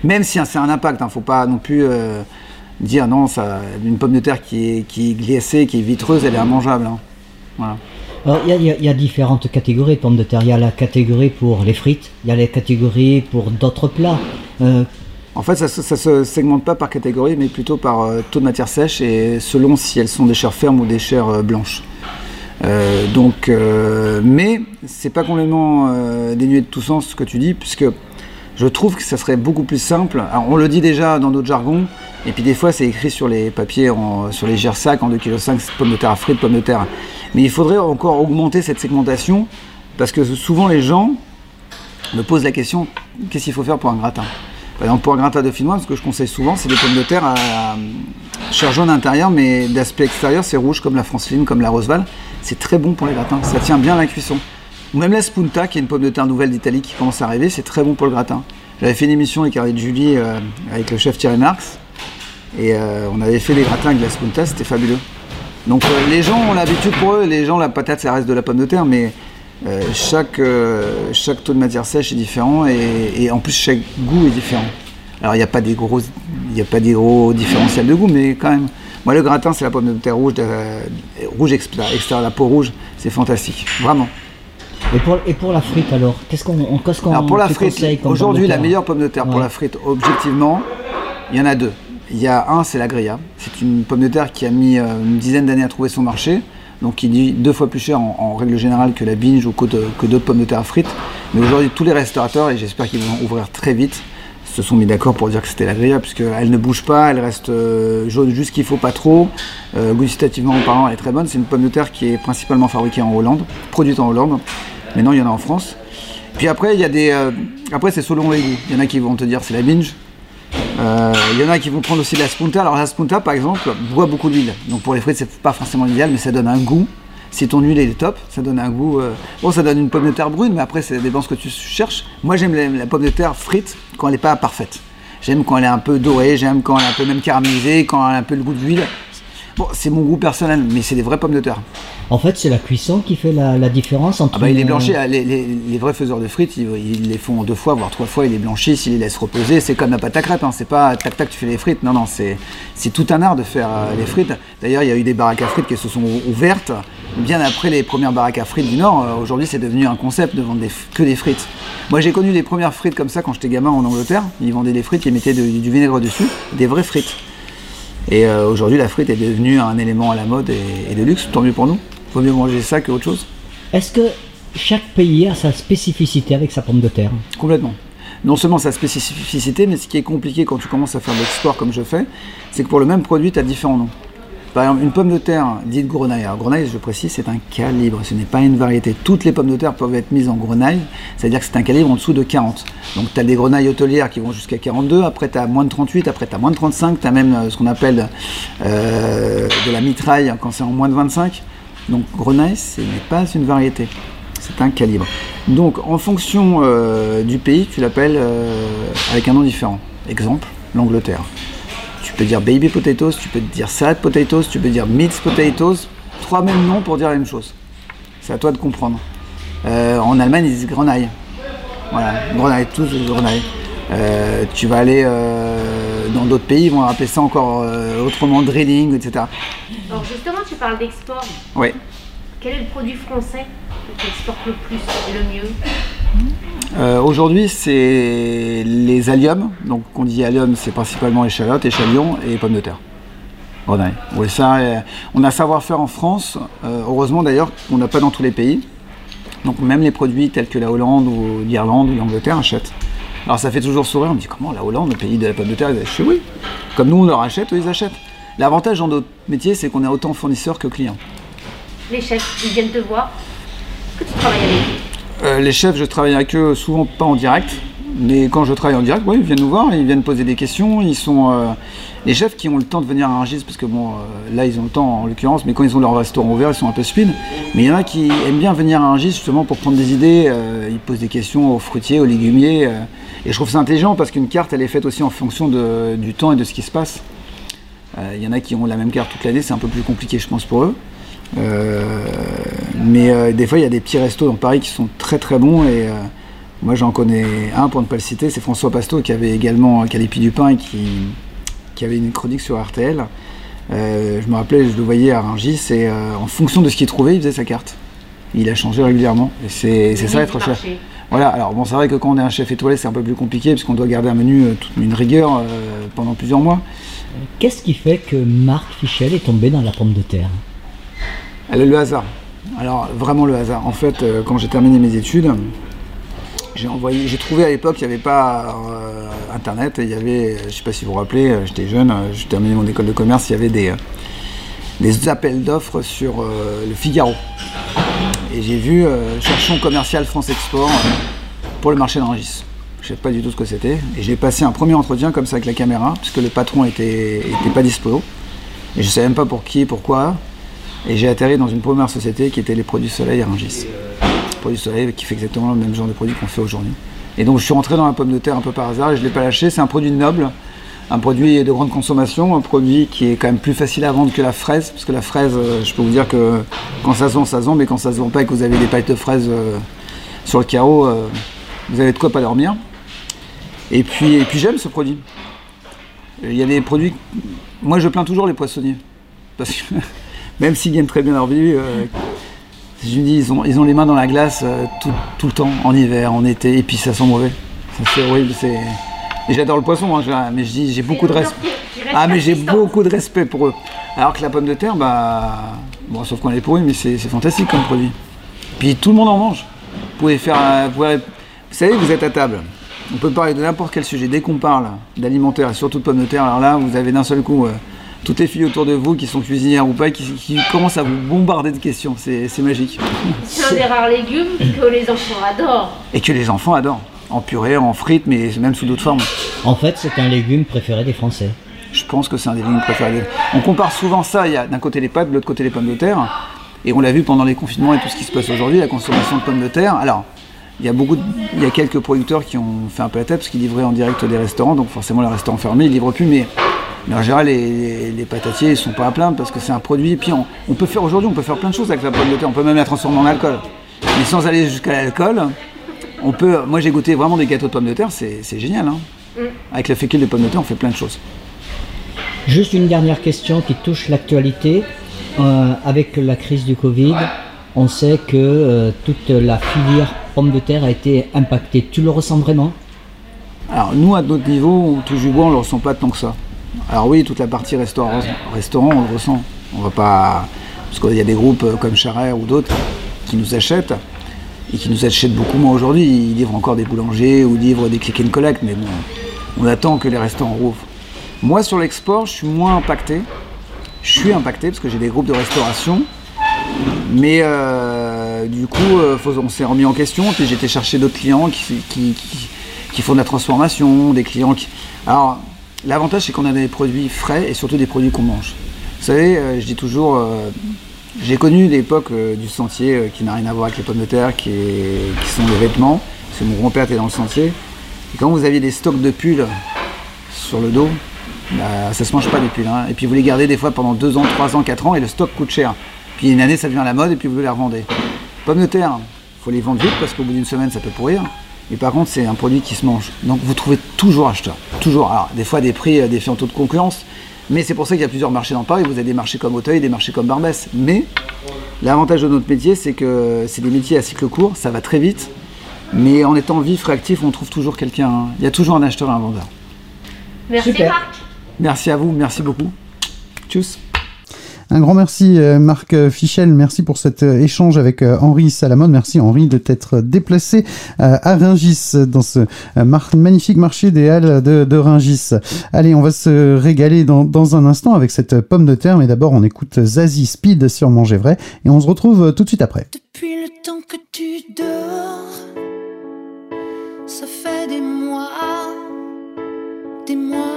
Même si c'est un impact, il hein, ne faut pas non plus euh, dire non, ça, une pomme de terre qui est, qui glacée, qui est vitreuse, elle est immangeable. Hein. il y, a différentes catégories de pommes de terre. Il y a la catégorie pour les frites, il y a les catégories pour d'autres plats. Euh, en fait, ça ne se segmente pas par catégorie, mais plutôt par euh, taux de matière sèche et selon si elles sont des chairs fermes ou des chairs blanches. Euh, donc, euh, mais c'est pas complètement euh, dénué de tout sens ce que tu dis, puisque je trouve que ça serait beaucoup plus simple. Alors, on le dit déjà dans d'autres jargons, et puis des fois c'est écrit sur les papiers, sur les gersacs en 2,5 kg, pommes de terre frites, pommes de terre. Mais il faudrait encore augmenter cette segmentation, parce que souvent les gens me posent la question qu'est-ce qu'il faut faire pour un gratin? Par exemple, pour un gratin de dauphinois, ce que je conseille souvent, c'est des pommes de terre à, chair jaune intérieur, mais d'aspect extérieur, c'est rouge comme la Franceline, comme la Roseval. C'est très bon pour les gratins, ça tient bien la cuisson. Ou même la Spunta, qui est une pomme de terre nouvelle d'Italie qui commence à arriver, c'est très bon pour le gratin. J'avais fait une émission avec Arlette Julie, euh, avec le chef Thierry Marx, et euh, on avait fait des gratins avec la Spunta, c'était fabuleux. Donc euh, les gens ont l'habitude pour eux, les gens, la patate, ça reste de la pomme de terre, mais chaque, chaque taux de matière sèche est différent, et en plus chaque goût est différent. Alors il n'y a pas des gros, il a pas des gros différentiels de goût, mais quand même. Moi le gratin c'est la pomme de terre rouge, rouge extérieur, la peau rouge, c'est fantastique, vraiment. Et pour, et pour la frite alors, qu'est-ce qu'on qu'est-ce qu'on Alors pour la frite, aujourd'hui la meilleure pomme de terre pour la frite, objectivement, il y en a deux. Il y a un, c'est la grilla. C'est une pomme de terre qui a mis euh, une dizaine d'années à trouver son marché. Donc qui dit deux fois plus cher en, règle générale que la binge ou que d'autres pommes de terre frites. Mais aujourd'hui, tous les restaurateurs, et j'espère qu'ils vont ouvrir très vite, se sont mis d'accord pour dire que c'était l'agréable, puisqu'elle ne bouge pas, elle reste euh, jaune juste qu'il faut, pas trop. Euh, gustativement parlant, elle est très bonne. C'est une pomme de terre qui est principalement fabriquée en Hollande, produite en Hollande. Mais non, il y en a en France. Puis après, il y a des. Euh, après, c'est selon les goûts. Il y en a qui vont te dire c'est la binge. Il y en a qui vont prendre aussi de la spunta. Alors la spunta, par exemple, boit beaucoup d'huile. Donc pour les frites, c'est pas forcément idéal, mais ça donne un goût. Si ton huile est top, ça donne un goût. Euh, bon, ça donne une pomme de terre brune, mais après, ça dépend ce que tu cherches. Moi, j'aime la, pomme de terre frite quand elle n'est pas parfaite. J'aime quand elle est un peu dorée, j'aime quand elle est un peu même caramélisée, quand elle a un peu le goût d'huile. Bon, c'est mon goût personnel, mais c'est des vraies pommes de terre. En fait, c'est la cuisson qui fait la, différence entre. Ah bah, il est blanchi. Les, vrais faiseurs de frites, ils, les font deux fois, voire trois fois. Ils les blanchissent, ils les laissent reposer. C'est comme la pâte à crêpes. Hein. C'est pas tac tac, tu fais les frites. Non, non, c'est tout un art de faire euh, les frites. D'ailleurs, il y a eu des baraques à frites qui se sont ouvertes bien après les premières baraques à frites du Nord. Euh, aujourd'hui, c'est devenu un concept de vendre que des frites. Moi, j'ai connu les premières frites comme ça quand j'étais gamin en Angleterre. Ils vendaient des frites, ils mettaient du vinaigre dessus, des vraies frites. Et euh, aujourd'hui, la frite est devenue un élément à la mode et, de luxe, tant mieux pour nous. Vaut mieux manger ça qu'autre chose. Est-ce que chaque pays a sa spécificité avec sa pomme de terre Complètement. Non seulement sa spécificité, mais ce qui est compliqué quand tu commences à faire de l'export comme je fais, c'est que pour le même produit, tu as différents noms. Par exemple, une pomme de terre dite grenaille. Alors, grenaille, je précise, c'est un calibre, ce n'est pas une variété. Toutes les pommes de terre peuvent être mises en grenaille, c'est-à-dire que c'est un calibre en dessous de 40. Donc, tu as des grenailles hôtelières qui vont jusqu'à 42, après tu as moins de 38, après tu as moins de 35, tu as même euh, ce qu'on appelle euh, de la mitraille quand c'est en moins de 25. Donc, grenaille, ce n'est pas une variété, c'est un calibre. Donc, en fonction euh, du pays, tu l'appelles avec un nom différent. Exemple, l'Angleterre. Tu peux dire baby potatoes, tu peux dire salad potatoes, tu peux dire mixed potatoes. Trois mêmes noms pour dire la même chose. C'est à toi de comprendre. Euh, en Allemagne, ils disent grenaille. Voilà, grenaille, tous grenaille. Euh, tu vas aller euh, dans d'autres pays, ils vont appeler ça encore autrement drilling, etc. Alors justement, tu parles d'export. Oui. Quel est le produit français que tu exportes le plus et le mieux? Euh, aujourd'hui, c'est les alliums. Donc, on dit allium, c'est principalement échalotes, échalions et pommes de terre. Oui, ça, euh, on a savoir-faire en France, euh, heureusement d'ailleurs qu'on n'a pas dans tous les pays. Donc, même les produits tels que la Hollande ou l'Irlande ou l'Angleterre achètent. Alors, ça fait toujours sourire. On me dit comment la Hollande, le pays de la pomme de terre, ils achètent Oui, comme nous on leur achète, eux ils achètent. L'avantage dans notre métier, c'est qu'on est autant fournisseurs que clients. Les chefs, ils viennent te voir. Que tu travailles avec euh, les chefs, je travaille avec eux souvent pas en direct, mais quand je travaille en direct, ils viennent nous voir, ils viennent poser des questions. Ils sont euh, les chefs qui ont le temps de venir à Rungis, parce que bon, euh, là ils ont le temps en l'occurrence, mais quand ils ont leur restaurant ouvert, ils sont un peu speed. Mais il y en a qui aiment bien venir à Rungis justement pour prendre des idées. ils posent des questions aux fruitiers, aux légumiers. et je trouve ça intelligent parce qu'une carte, elle est faite aussi en fonction du temps et de ce qui se passe. Il y en a qui ont la même carte toute l'année, c'est un peu plus compliqué, je pense, pour eux. Euh, mais euh, des fois, il y a des petits restos dans Paris qui sont très très bons et euh, moi j'en connais un pour ne pas le citer, c'est François Pasto qui avait également Calipi du Pain et qui, qui avait une chronique sur RTL. je me rappelais, je le voyais à Rungis et en fonction de ce qu'il trouvait, il faisait sa carte. Il a changé régulièrement et c'est ça être chef. Voilà, alors bon, c'est vrai que quand on est un chef étoilé, c'est un peu plus compliqué parce qu'on doit garder un menu, toute une rigueur pendant plusieurs mois. Qu'est-ce qui fait que Marc Fichel est tombé dans la pomme de terre? Le hasard. Alors vraiment le hasard. En fait, euh, quand j'ai terminé mes études, j'ai trouvé à l'époque, il n'y avait pas euh, internet, il y avait, je ne sais pas si vous vous rappelez, euh, j'étais jeune, j'ai terminé mon école de commerce, il y avait des, appels d'offres sur le Figaro. Et j'ai vu cherchons commercial France Export pour le marché de Rungis. Je ne sais pas du tout ce que c'était. Et j'ai passé un premier entretien comme ça avec la caméra, puisque le patron était, était pas dispo. Et je ne savais même pas pour qui et pourquoi. Et j'ai atterri dans une première société qui était les produits Soleil à Rungis. Produits Soleil qui fait exactement le même genre de produit qu'on fait aujourd'hui. Et donc je suis rentré dans la pomme de terre un peu par hasard et je ne l'ai pas lâché. C'est un produit noble, un produit de grande consommation, un produit qui est quand même plus facile à vendre que la fraise. Parce que la fraise, euh, je peux vous dire que quand ça se vend, ça se vend, mais quand ça se vend pas et que vous avez des pailles de fraises euh, sur le carreau, euh, vous avez de quoi pas dormir. Et puis, et puis j'aime ce produit. Il y a des produits. Moi je plains toujours les poissonniers. Parce que même s'ils gagnent très bien leur vie, euh, je me dis, ils ont, ils ont les mains dans la glace euh, tout, le temps, en hiver, en été, et puis ça sent mauvais. C'est horrible. C'est... Et j'adore le poisson, hein, mais je dis, j'ai beaucoup de respect. Ah, mais j'ai beaucoup de respect pour eux. Alors que la pomme de terre, bah, Bon, sauf qu'on est pourri, mais c'est fantastique comme produit. Puis tout le monde en mange. Vous pouvez faire. Vous, vous savez, vous êtes à table. On peut parler de n'importe quel sujet. Dès qu'on parle d'alimentaire et surtout de pommes de terre, alors là, vous avez d'un seul coup euh, toutes les filles autour de vous qui sont cuisinières ou pas, qui, commencent à vous bombarder de questions. C'est magique. C'est un des rares légumes que les enfants adorent. Et que les enfants adorent. En purée, en frites, mais même sous d'autres formes. En fait, c'est un légume préféré des Français. Je pense que c'est un des légumes préférés. On compare souvent ça, il y a d'un côté les pâtes, de l'autre côté les pommes de terre. Et on l'a vu pendant les confinements et tout ce qui se passe aujourd'hui, la consommation de pommes de terre. Alors, il y a beaucoup, il y a quelques producteurs qui ont fait un peu la tête parce qu'ils livraient en direct des restaurants, donc forcément les restaurants fermés, ils livrent plus. Mais, en général, les, les, patatiers ils sont pas à plaindre parce que c'est un produit. Et puis on, peut faire aujourd'hui, on peut faire plein de choses avec la pomme de terre. On peut même la transformer en alcool. Mais sans aller jusqu'à l'alcool, on peut. Moi, j'ai goûté vraiment des gâteaux de pommes de terre, c'est génial. Hein. Mm. Avec la fécule de pommes de terre, on fait plein de choses. Juste une dernière question qui touche l'actualité. Euh, avec la crise du Covid, on sait que euh, toute la filière pomme de terre a été impactée. Tu le ressens vraiment? Alors nous, à notre niveau, tout du bois, on ne le ressent pas tant que ça. Alors oui, toute la partie restaurant, restaurant on le ressent. On va pas... Parce qu'il y a des groupes comme Charère ou d'autres qui nous achètent et qui nous achètent beaucoup moins aujourd'hui. Ils livrent encore des boulangers ou livrent des click and collect, mais bon, on attend que les restaurants rouvrent. Moi, sur l'export, je suis moins impacté. Je suis impacté parce que j'ai des groupes de restauration. Mais euh, du coup, euh, on s'est remis en question. Puis été chercher d'autres clients qui, font de la transformation, des clients qui. L'avantage, c'est qu'on a des produits frais et surtout des produits qu'on mange. Vous savez, euh, je dis toujours, j'ai connu l'époque du sentier qui n'a rien à voir avec les pommes de terre, qui, sont les vêtements. Parce que mon grand-père était dans le sentier. Et quand vous aviez des stocks de pulls sur le dos, bah, ça se mange pas des pulls. Hein. Et puis vous les gardez des fois pendant 2 ans, 3 ans, 4 ans et le stock coûte cher. Puis une année ça devient la mode et puis vous les revendez. Pommes de terre, faut les vendre vite parce qu'au bout d'une semaine ça peut pourrir. Et par contre c'est un produit qui se mange. Donc vous trouvez toujours acheteur. Toujours. Alors des fois des prix euh, défiant toute concurrence. Mais c'est pour ça qu'il y a plusieurs marchés dans Paris. Vous avez des marchés comme Auteuil, des marchés comme Barbès. Mais l'avantage de notre métier, c'est que c'est des métiers à cycle court, ça va très vite. Mais en étant vif, réactif, on trouve toujours quelqu'un. Hein. Il y a toujours un acheteur et un vendeur. Merci Marc. Merci à vous, merci beaucoup. Tchuss. Un grand merci euh, Marc Fichel, merci pour cet euh, échange avec euh, Henri Salamone. Merci Henri de t'être déplacé à Ringis dans ce magnifique marché des Halles de, de Ringis. Allez, on va se régaler dans, un instant avec cette pomme de terre, mais d'abord on écoute Zazie Speed sur Manger Vrai et on se retrouve tout de suite après. Depuis le temps que tu dors, ça fait des mois, des mois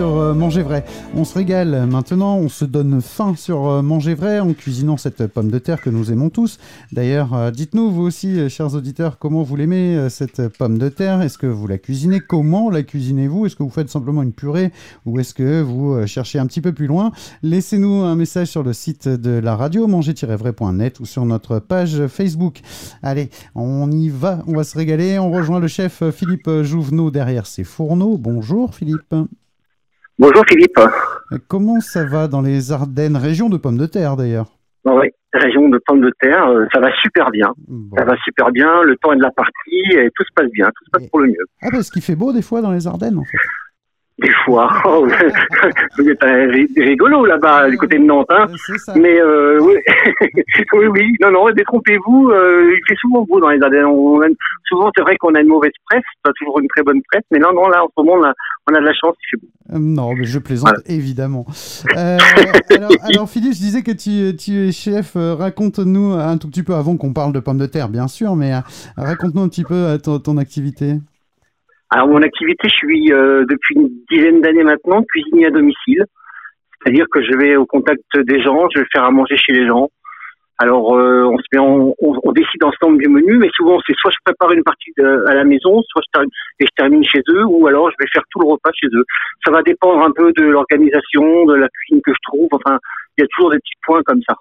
euh, Manger Vrai. On se régale maintenant, on se donne faim sur euh, Manger Vrai en cuisinant cette pomme de terre que nous aimons tous. D'ailleurs, euh, dites-nous vous aussi, chers auditeurs, comment vous l'aimez cette pomme de terre? Est-ce que vous la cuisinez? Comment la cuisinez-vous? Est-ce que vous faites simplement une purée? Ou est-ce que vous cherchez un petit peu plus loin? Laissez-nous un message sur le site de la radio manger-vrai.net ou sur notre page Facebook. Allez, on y va, on va se régaler. On rejoint le chef Philippe Jouvenot derrière ses fourneaux. Bonjour Philippe. Bonjour Philippe. Comment ça va dans les Ardennes, région de pommes de terre d'ailleurs Oui, région de pommes de terre, euh, ça va super bien. Ça va super bien, le temps est de la partie et tout se passe bien, tout se passe pour le mieux. Ah parce qu'il fait beau des fois dans les Ardennes en fait des fois. Oh, vous êtes rigolo là-bas, du côté de Nantes. Hein. Mais euh, oui. oui, oui, non, non, détrompez-vous. Euh, il fait souvent beau dans les Ardennes. souvent, c'est vrai qu'on a une mauvaise presse, pas toujours une très bonne presse. Mais non, non, là, en ce moment, on a, de la chance, il fait beau. Euh, non, mais je plaisante, évidemment. alors, alors, Philippe, je disais que tu, tu es chef. Raconte-nous un tout petit peu, avant qu'on parle de pommes de terre, bien sûr, mais raconte-nous un petit peu ton, ton activité. Alors mon activité, je suis euh, depuis une dizaine d'années maintenant cuisinier à domicile, c'est-à-dire que je vais au contact des gens, je vais faire à manger chez les gens. Alors euh, on se met on, on, décide ensemble du menu, mais souvent c'est soit je prépare une partie à la maison, soit je termine, et je termine chez eux, ou alors je vais faire tout le repas chez eux. Ça va dépendre un peu de l'organisation, de la cuisine que je trouve. Enfin, il y a toujours des petits points comme ça.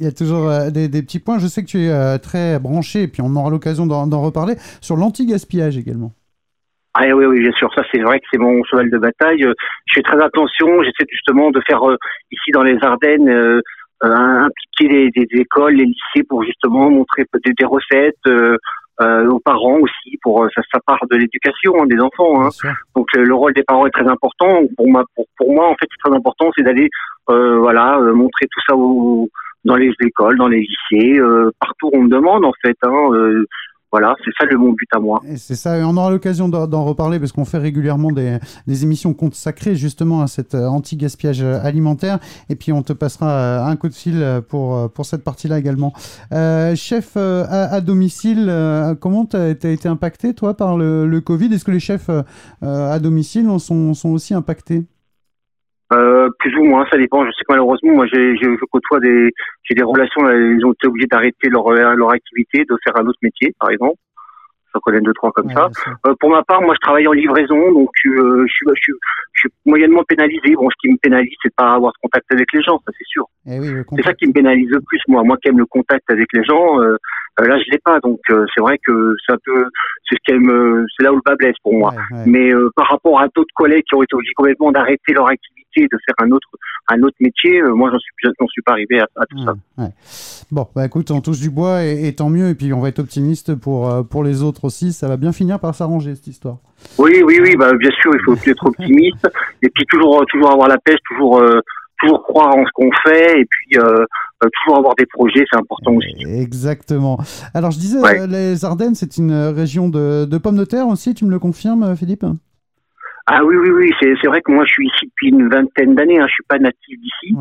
Il y a toujours euh, des, des, petits points. Je sais que tu es très branché, et puis on aura l'occasion d'en reparler sur l'anti-gaspillage également. Ah oui, oui, bien sûr. Ça, c'est vrai que c'est mon cheval de bataille. Euh, je fais très attention. J'essaie justement de faire euh, ici dans les Ardennes euh, impliquer des, écoles, les lycées pour justement montrer des, des recettes euh, aux parents aussi. Pour ça, ça part de l'éducation hein, des enfants. Hein. Donc le rôle des parents est très important. Pour moi, pour, pour moi, en fait, c'est très important, c'est d'aller voilà montrer tout ça dans les écoles, dans les lycées, partout où on me demande en fait. Hein, voilà, c'est ça le mon but à moi. C'est ça, et on aura l'occasion d'en reparler parce qu'on fait régulièrement des, des, émissions consacrées justement à cet euh, anti-gaspillage euh, alimentaire. Et puis on te passera euh, un coup de fil pour, pour cette partie-là également. chef à, domicile, comment tu as, été impacté toi par le, le Covid? Est-ce que les chefs à domicile sont, sont aussi impactés? Euh, plus ou moins, ça dépend. Je sais que malheureusement, moi, j'ai, je côtoie des, j'ai des relations. Ils ont été obligés d'arrêter leur leur activité, de faire un autre métier, par exemple. J'en connais deux trois comme ça. Euh, pour ma part, moi, je travaille en livraison, donc euh, je, suis, je, suis, je, suis, moyennement pénalisé. Bon, ce qui me pénalise, c'est pas avoir ce contact avec les gens, ça c'est sûr. Eh oui, c'est ça qui me pénalise le plus, moi. Moi qui aime le contact avec les gens, euh là, je l'ai pas. Donc, c'est vrai que c'est un peu, c'est ce c'est là où le bas blesse pour moi. Mais par rapport à d'autres collègues qui ont été obligés complètement d'arrêter leur activité de faire un autre, un autre métier. Euh, moi, j'en suis, j'en suis pas arrivé à, tout ça. Bon, bah écoute, on touche du bois et, tant mieux. Et puis, on va être optimiste pour, euh, pour les autres aussi. Ça va bien finir par s'arranger, cette histoire. Oui, oui, oui, bah, bien sûr, il faut être optimiste. et puis, toujours, toujours avoir la pêche, toujours, euh, toujours croire en ce qu'on fait. Et puis, toujours avoir des projets, c'est important aussi. Exactement. Alors je disais, les Ardennes, c'est une région de, de, pommes de terre aussi, tu me le confirmes, Philippe? Ah oui, oui, oui, c'est vrai que moi je suis ici depuis une vingtaine d'années, hein, je suis pas natif d'ici.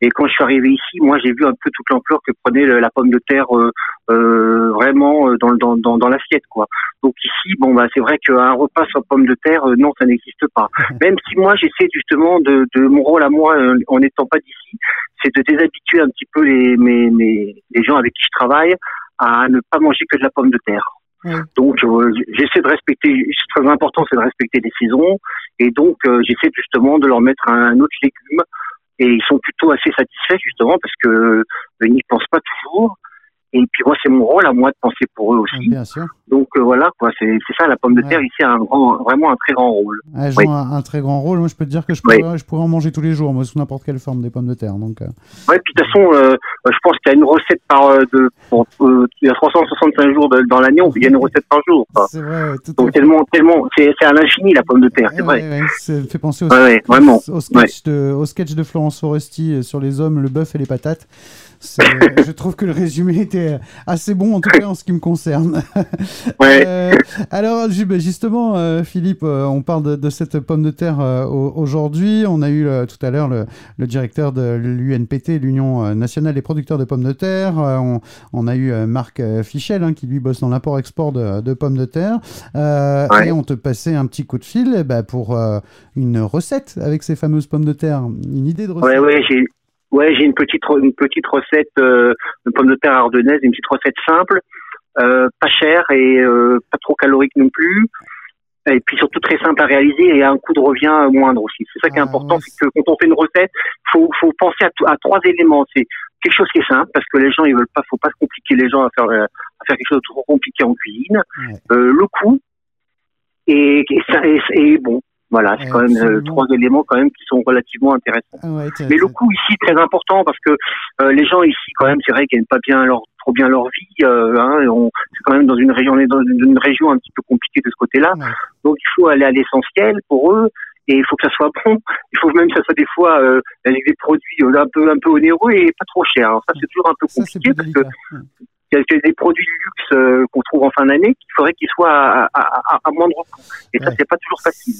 Et quand je suis arrivé ici, moi j'ai vu un peu toute l'ampleur que prenait la pomme de terre euh, euh, vraiment euh, dans, dans, dans, dans l'assiette. quoi. Donc ici, bon bah c'est vrai qu'un repas sans pomme de terre, non, ça n'existe pas. Même si moi j'essaie justement de, de mon rôle à moi, en n'étant pas d'ici, c'est de déshabituer un petit peu les, mes, mes, les gens avec qui je travaille à ne pas manger que de la pomme de terre. Donc euh, j'essaie de respecter, c'est très important, c'est de respecter les saisons, et donc euh, j'essaie justement de leur mettre un, autre légume, et ils sont plutôt assez satisfaits justement parce que euh, ils n'y pensent pas toujours. Et puis moi, c'est mon rôle à moi de penser pour eux aussi. Bien sûr. Donc euh, voilà, quoi, c'est ça, la pomme de terre ici a un grand, vraiment un très grand rôle. Elle joue un, très grand rôle. Moi, je peux te dire que je pourrais, je pourrais en manger tous les jours, moi, sous n'importe quelle forme des pommes de terre. Donc. Euh. Ouais, puis de toute façon, euh, je pense qu'il y a une recette par de, pour, il y a 365 jours dans l'année, il y a une recette par jour. C'est vrai. Tout Donc tellement, tellement, c'est à l'infini la pomme de terre, c'est vrai. Ça fait penser au, vraiment. au, sketch de, au sketch de Florence Foresti sur les hommes, le bœuf et les patates. Je trouve que le résumé était assez bon, en tout cas en ce qui me concerne. Ouais. Euh, alors, bah, justement, euh, Philippe, euh, on parle de, cette pomme de terre aujourd'hui. On a eu tout à l'heure le, directeur de l'UNPT, l'Union nationale des producteurs de pommes de terre. On, a eu Marc Fichel, hein, qui lui bosse dans l'import-export de, pommes de terre. Et on te passait un petit coup de fil eh ben, pour une recette avec ces fameuses pommes de terre. Une idée de recette ouais, j'ai Ouais, j'ai une petite une petite recette euh, de pommes de terre ardennaise, une petite recette simple, euh, pas chère et euh, pas trop calorique non plus, et puis surtout très simple à réaliser et à un coût de revient moindre aussi. C'est ça qui est ah, important, c'est que quand on fait une recette, faut faut penser à, à trois éléments. C'est quelque chose qui est simple parce que les gens ils veulent pas, faut pas se compliquer les gens à faire à faire quelque chose de trop compliqué en cuisine. Euh, le coût et, et, et, et bon voilà, c'est quand même euh, trois éléments quand même qui sont relativement intéressants. Ah Mais le coût ici très important parce que euh, les gens ici quand même, c'est vrai qu'ils n'aiment pas bien leur trop bien leur vie. Euh, hein, on, c'est quand même dans une région, on est dans une région un petit peu compliquée de ce côté-là. Donc il faut aller à l'essentiel pour eux et il faut que ça soit bon. Il faut même que ça soit des fois euh, avec des produits euh, un peu un peu onéreux et pas trop chers. Alors ça c'est toujours un peu compliqué parce que a des produits de luxe euh, qu'on trouve en fin d'année qu'il faudrait qu'ils soient à, à, à, moindre coût. Et ça, c'est pas toujours facile.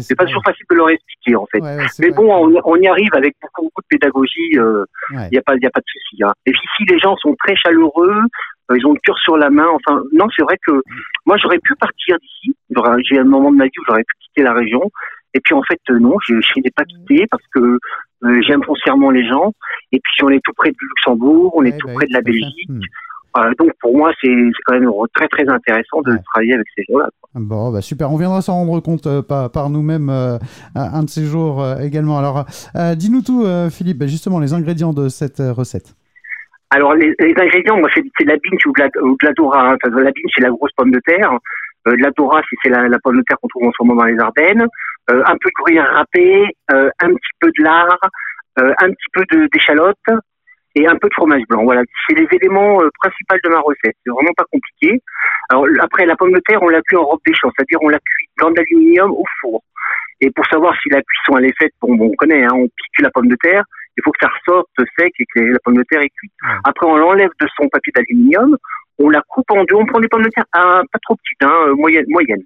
C'est pas toujours facile de leur expliquer, en fait. Mais bon, on, on, y arrive avec beaucoup, beaucoup de pédagogie. Il euh, n'y a pas, il a pas de souci. Hein. Et puis, si les gens sont très chaleureux, euh, ils ont le cœur sur la main. Enfin, non, c'est vrai que moi, j'aurais pu partir d'ici. J'ai un moment de ma vie où j'aurais pu quitter la région. Et puis en fait non, je, je n'ai pas quitté parce que j'aime foncièrement les gens. Et puis on est tout près de Luxembourg, on est tout bah près de la Belgique. Euh, donc pour moi, c'est quand même très très intéressant de travailler avec ces gens-là. Bon, bah super, on viendra s'en rendre compte euh, par, par nous-mêmes euh, un de ces jours également. Alors, dis-nous tout, Philippe, bah, justement les ingrédients de cette recette. Alors les, ingrédients, moi c'est de la binge ou de la, ou de la dora. Hein. la binge c'est la grosse pomme de terre. la dora c'est la, la, pomme de terre qu'on trouve en ce moment dans les Ardennes. un peu de gruyère râpé, un petit peu de lard, un petit peu d'échalote, et un peu de fromage blanc. Voilà, c'est les éléments euh, principaux de ma recette. C'est vraiment pas compliqué. Alors après, la pomme de terre, on la cuit en robe des champs, c'est-à-dire on la cuit dans de l'aluminium au four. Et pour savoir si la cuisson elle est faite, bon, on connaît, hein, on pique la pomme de terre, il faut que ça ressorte sec et que la pomme de terre est cuite. Après, on l'enlève de son papier d'aluminium, on la coupe en deux, on prend des pommes de terre ah, pas trop petites, hein, euh, moyenne, moyenne.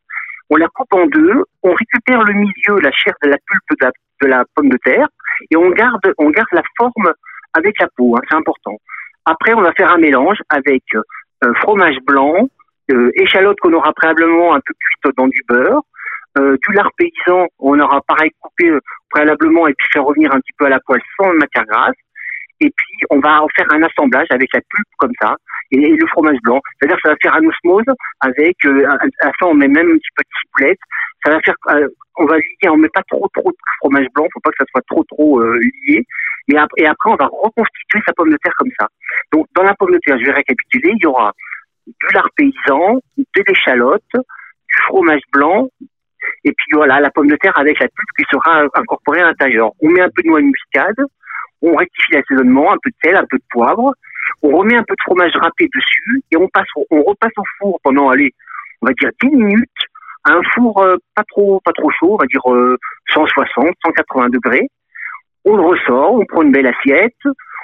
On la coupe en deux, on récupère le milieu, la chair de la pulpe de la, de la pomme de terre, et on garde, on garde la forme avec la peau, hein, c'est important. Après, on va faire un mélange avec euh, fromage blanc, euh, échalote qu'on aura préalablement un peu cuite dans du beurre, euh, du lard paysan, on aura pareil coupé euh, préalablement et puis faire revenir un petit peu à la poêle sans matière grasse. Et puis, on va en faire un assemblage avec la pulpe comme ça et, le fromage blanc. C'est-à-dire ça va faire un osmose avec, euh, à la fin, on met même un petit peu de ciboulette. Ça va faire, on va lier, on met pas trop trop de fromage blanc, faut pas que ça soit trop trop lié. Et après, et après, on va reconstituer sa pomme de terre comme ça. Donc, dans la pomme de terre, je vais récapituler, il y aura du lard paysan, de l'échalote, du fromage blanc, et puis voilà, la pomme de terre avec la pulpe qui sera incorporée à l'intérieur. On met un peu de noix de muscade, on rectifie l'assaisonnement, un peu de sel, un peu de poivre, on remet un peu de fromage râpé dessus, et on passe, on repasse au four pendant, allez, on va dire 10 minutes, à un four euh, pas trop, pas trop chaud, on va dire 160, euh, 180 degrés. On le ressort, on prend une belle assiette,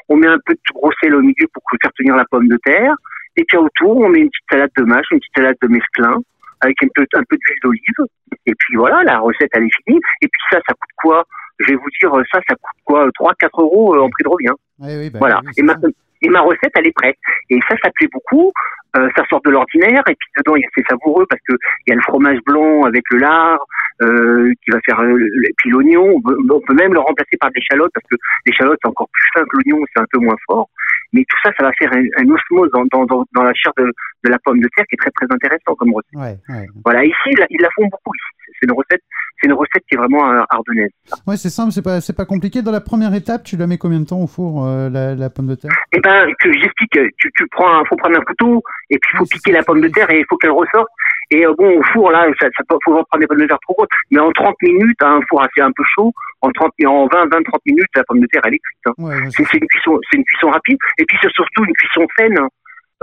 on met un peu de gros sel au milieu pour faire tenir la pomme de terre, et puis autour, on met une petite salade de mâche, une petite salade de mesclun, avec un peu, un peu d'huile d'olive, et puis voilà, la recette, elle est finie. Et puis ça, ça coûte quoi? Je vais vous dire, ça, ça coûte quoi? 3-4 euros euh, en prix de revient. Bah voilà. et, ma, et ma recette, elle est prête. Et ça, ça plaît beaucoup. Euh, ça sort de l'ordinaire et puis dedans c'est savoureux parce que il y a le fromage blanc avec le lard euh, qui va faire euh, puis l'oignon on, peut même le remplacer par des l'échalote parce que l'échalote c'est encore plus fin que l'oignon c'est un peu moins fort mais tout ça ça va faire un, osmose dans, dans, dans, la chair de, de, la pomme de terre qui est très très intéressant comme recette voilà ici ils la font beaucoup c'est une recette c'est une recette qui est vraiment euh, ardennaise. Ouais, c'est simple, c'est pas, c'est pas compliqué. Dans la première étape, tu la mets combien de temps au four, euh, la, la, pomme de terre? Eh ben, que j'explique. Tu, tu prends, faut prendre un couteau et puis il faut piquer la pomme de terre et il faut qu'elle ressorte. Et euh, bon, au four là, ça, ça faut pas prendre des pommes de terre trop grosses, mais en 30 minutes, à un four assez un peu chaud, en 30, en 20, 20, 30 minutes, la pomme de terre elle est cuite. Hein. c'est, une cuisson, c'est une cuisson rapide. Et puis c'est surtout une cuisson saine.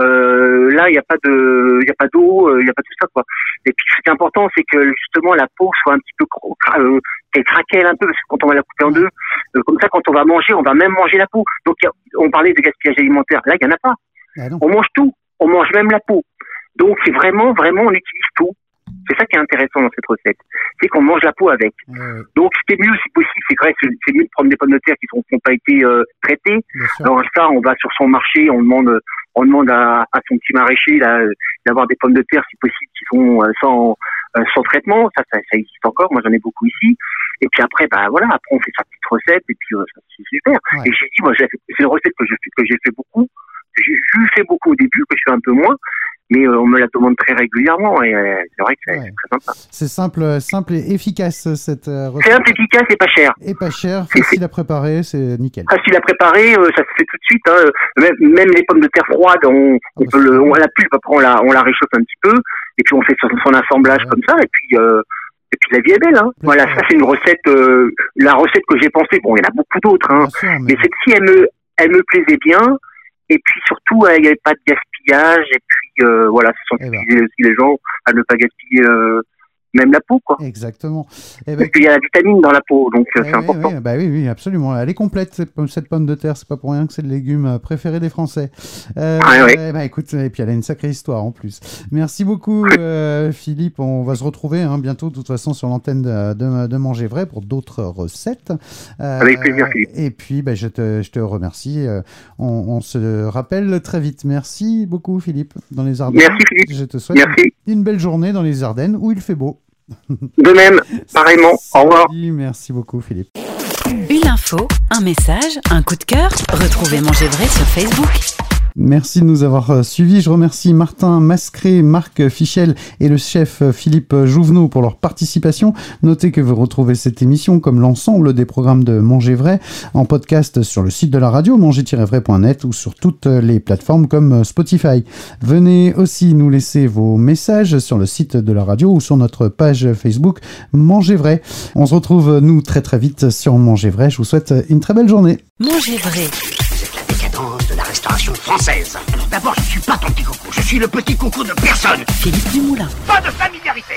Euh, là, il n'y a pas de, il y a pas d'eau, il n'y a pas tout ça quoi. Et puis ce qui est important, c'est que justement la peau soit un petit peu euh, qu'elle craquelle un peu parce que quand on va la couper en deux, comme ça, quand on va manger, on va même manger la peau. Donc on parlait de gaspillage alimentaire. Là, il y en a pas. Ah on mange tout, on mange même la peau. Donc c'est vraiment, vraiment, on utilise tout. C'est ça qui est intéressant dans cette recette, c'est qu'on mange la peau avec. Donc c'est mieux si possible, c'est vrai, c'est mieux de prendre des pommes de terre qui n'ont pas été euh, traitées. Alors ça, on va sur son marché, on demande, on demande à, à son petit maraîcher d'avoir des pommes de terre si possible qui sont euh, sans euh, sans traitement. Ça, ça, ça, existe encore. Moi, j'en ai beaucoup ici. Et puis après, bah voilà, après on fait sa petite recette et puis c'est super. Et j'ai dit, moi, c'est une recette que j'ai que j'ai fait beaucoup, que j'ai fait beaucoup au début, que je fais un peu moins mais euh, on me la demande très régulièrement et euh, c'est vrai que c'est très sympa. C'est simple, simple et efficace cette euh, recette. Simple, efficace et pas cher. Et pas cher, facile à préparer, c'est nickel. Facile à préparer, ça se fait tout de suite. Hein. Même, même, les pommes de terre froides, on, on peut le, on la pulpe, après on la, on la réchauffe un petit peu et puis on fait son, son assemblage comme ça et puis. et puis la vie est belle, hein. Voilà, ça c'est une recette, la recette que j'ai pensée. Bon, il y en a beaucoup d'autres, hein. mais, cette ci, elle me, elle me plaisait bien. Et puis surtout, il n'y avait pas de gaspillage. Et puis euh, voilà, ce sont eh aussi les gens à ne pas gaspiller euh, même la peau, quoi. Exactement. Et, eh puis il y a la vitamine dans la peau, donc euh, eh c'est important. bah oui, oui, absolument. Elle est complète cette pomme, de terre. C'est pas pour rien que c'est le légume préféré des Français. Euh, ah, bah écoute, et puis elle a une sacrée histoire en plus. Merci beaucoup, Philippe. On va se retrouver hein, bientôt, de toute façon, sur l'antenne de, de, Manger Vrai pour d'autres recettes. Avec plaisir, Philippe. Et puis, bah, je, te, je te remercie. On, on, se rappelle très vite. Merci beaucoup, Philippe, dans les Ardennes. Merci, Philippe. Je te souhaite une belle journée dans les Ardennes où il fait beau. De même, pareillement. Au revoir. Merci beaucoup, Philippe. Une info, un message, un coup de cœur. Retrouvez Manger Vrai sur Facebook. Merci de nous avoir euh, suivis. Je remercie Martin Mascré, Marc Fichel et le chef euh, Philippe Jouvenot pour leur participation. Notez que vous retrouvez cette émission comme l'ensemble des programmes de Manger Vrai en podcast sur le site de la radio manger-vrai.net ou sur toutes les plateformes comme euh, Spotify. Venez aussi nous laisser vos messages sur le site de la radio ou sur notre page Facebook Manger Vrai. On se retrouve nous très très vite sur Manger Vrai. Je vous souhaite une très belle journée. Manger Vrai restauration française. D'abord, je suis pas ton petit coucou, je suis le petit coucou de personne. Philippe Dumoulin. Pas de familiarité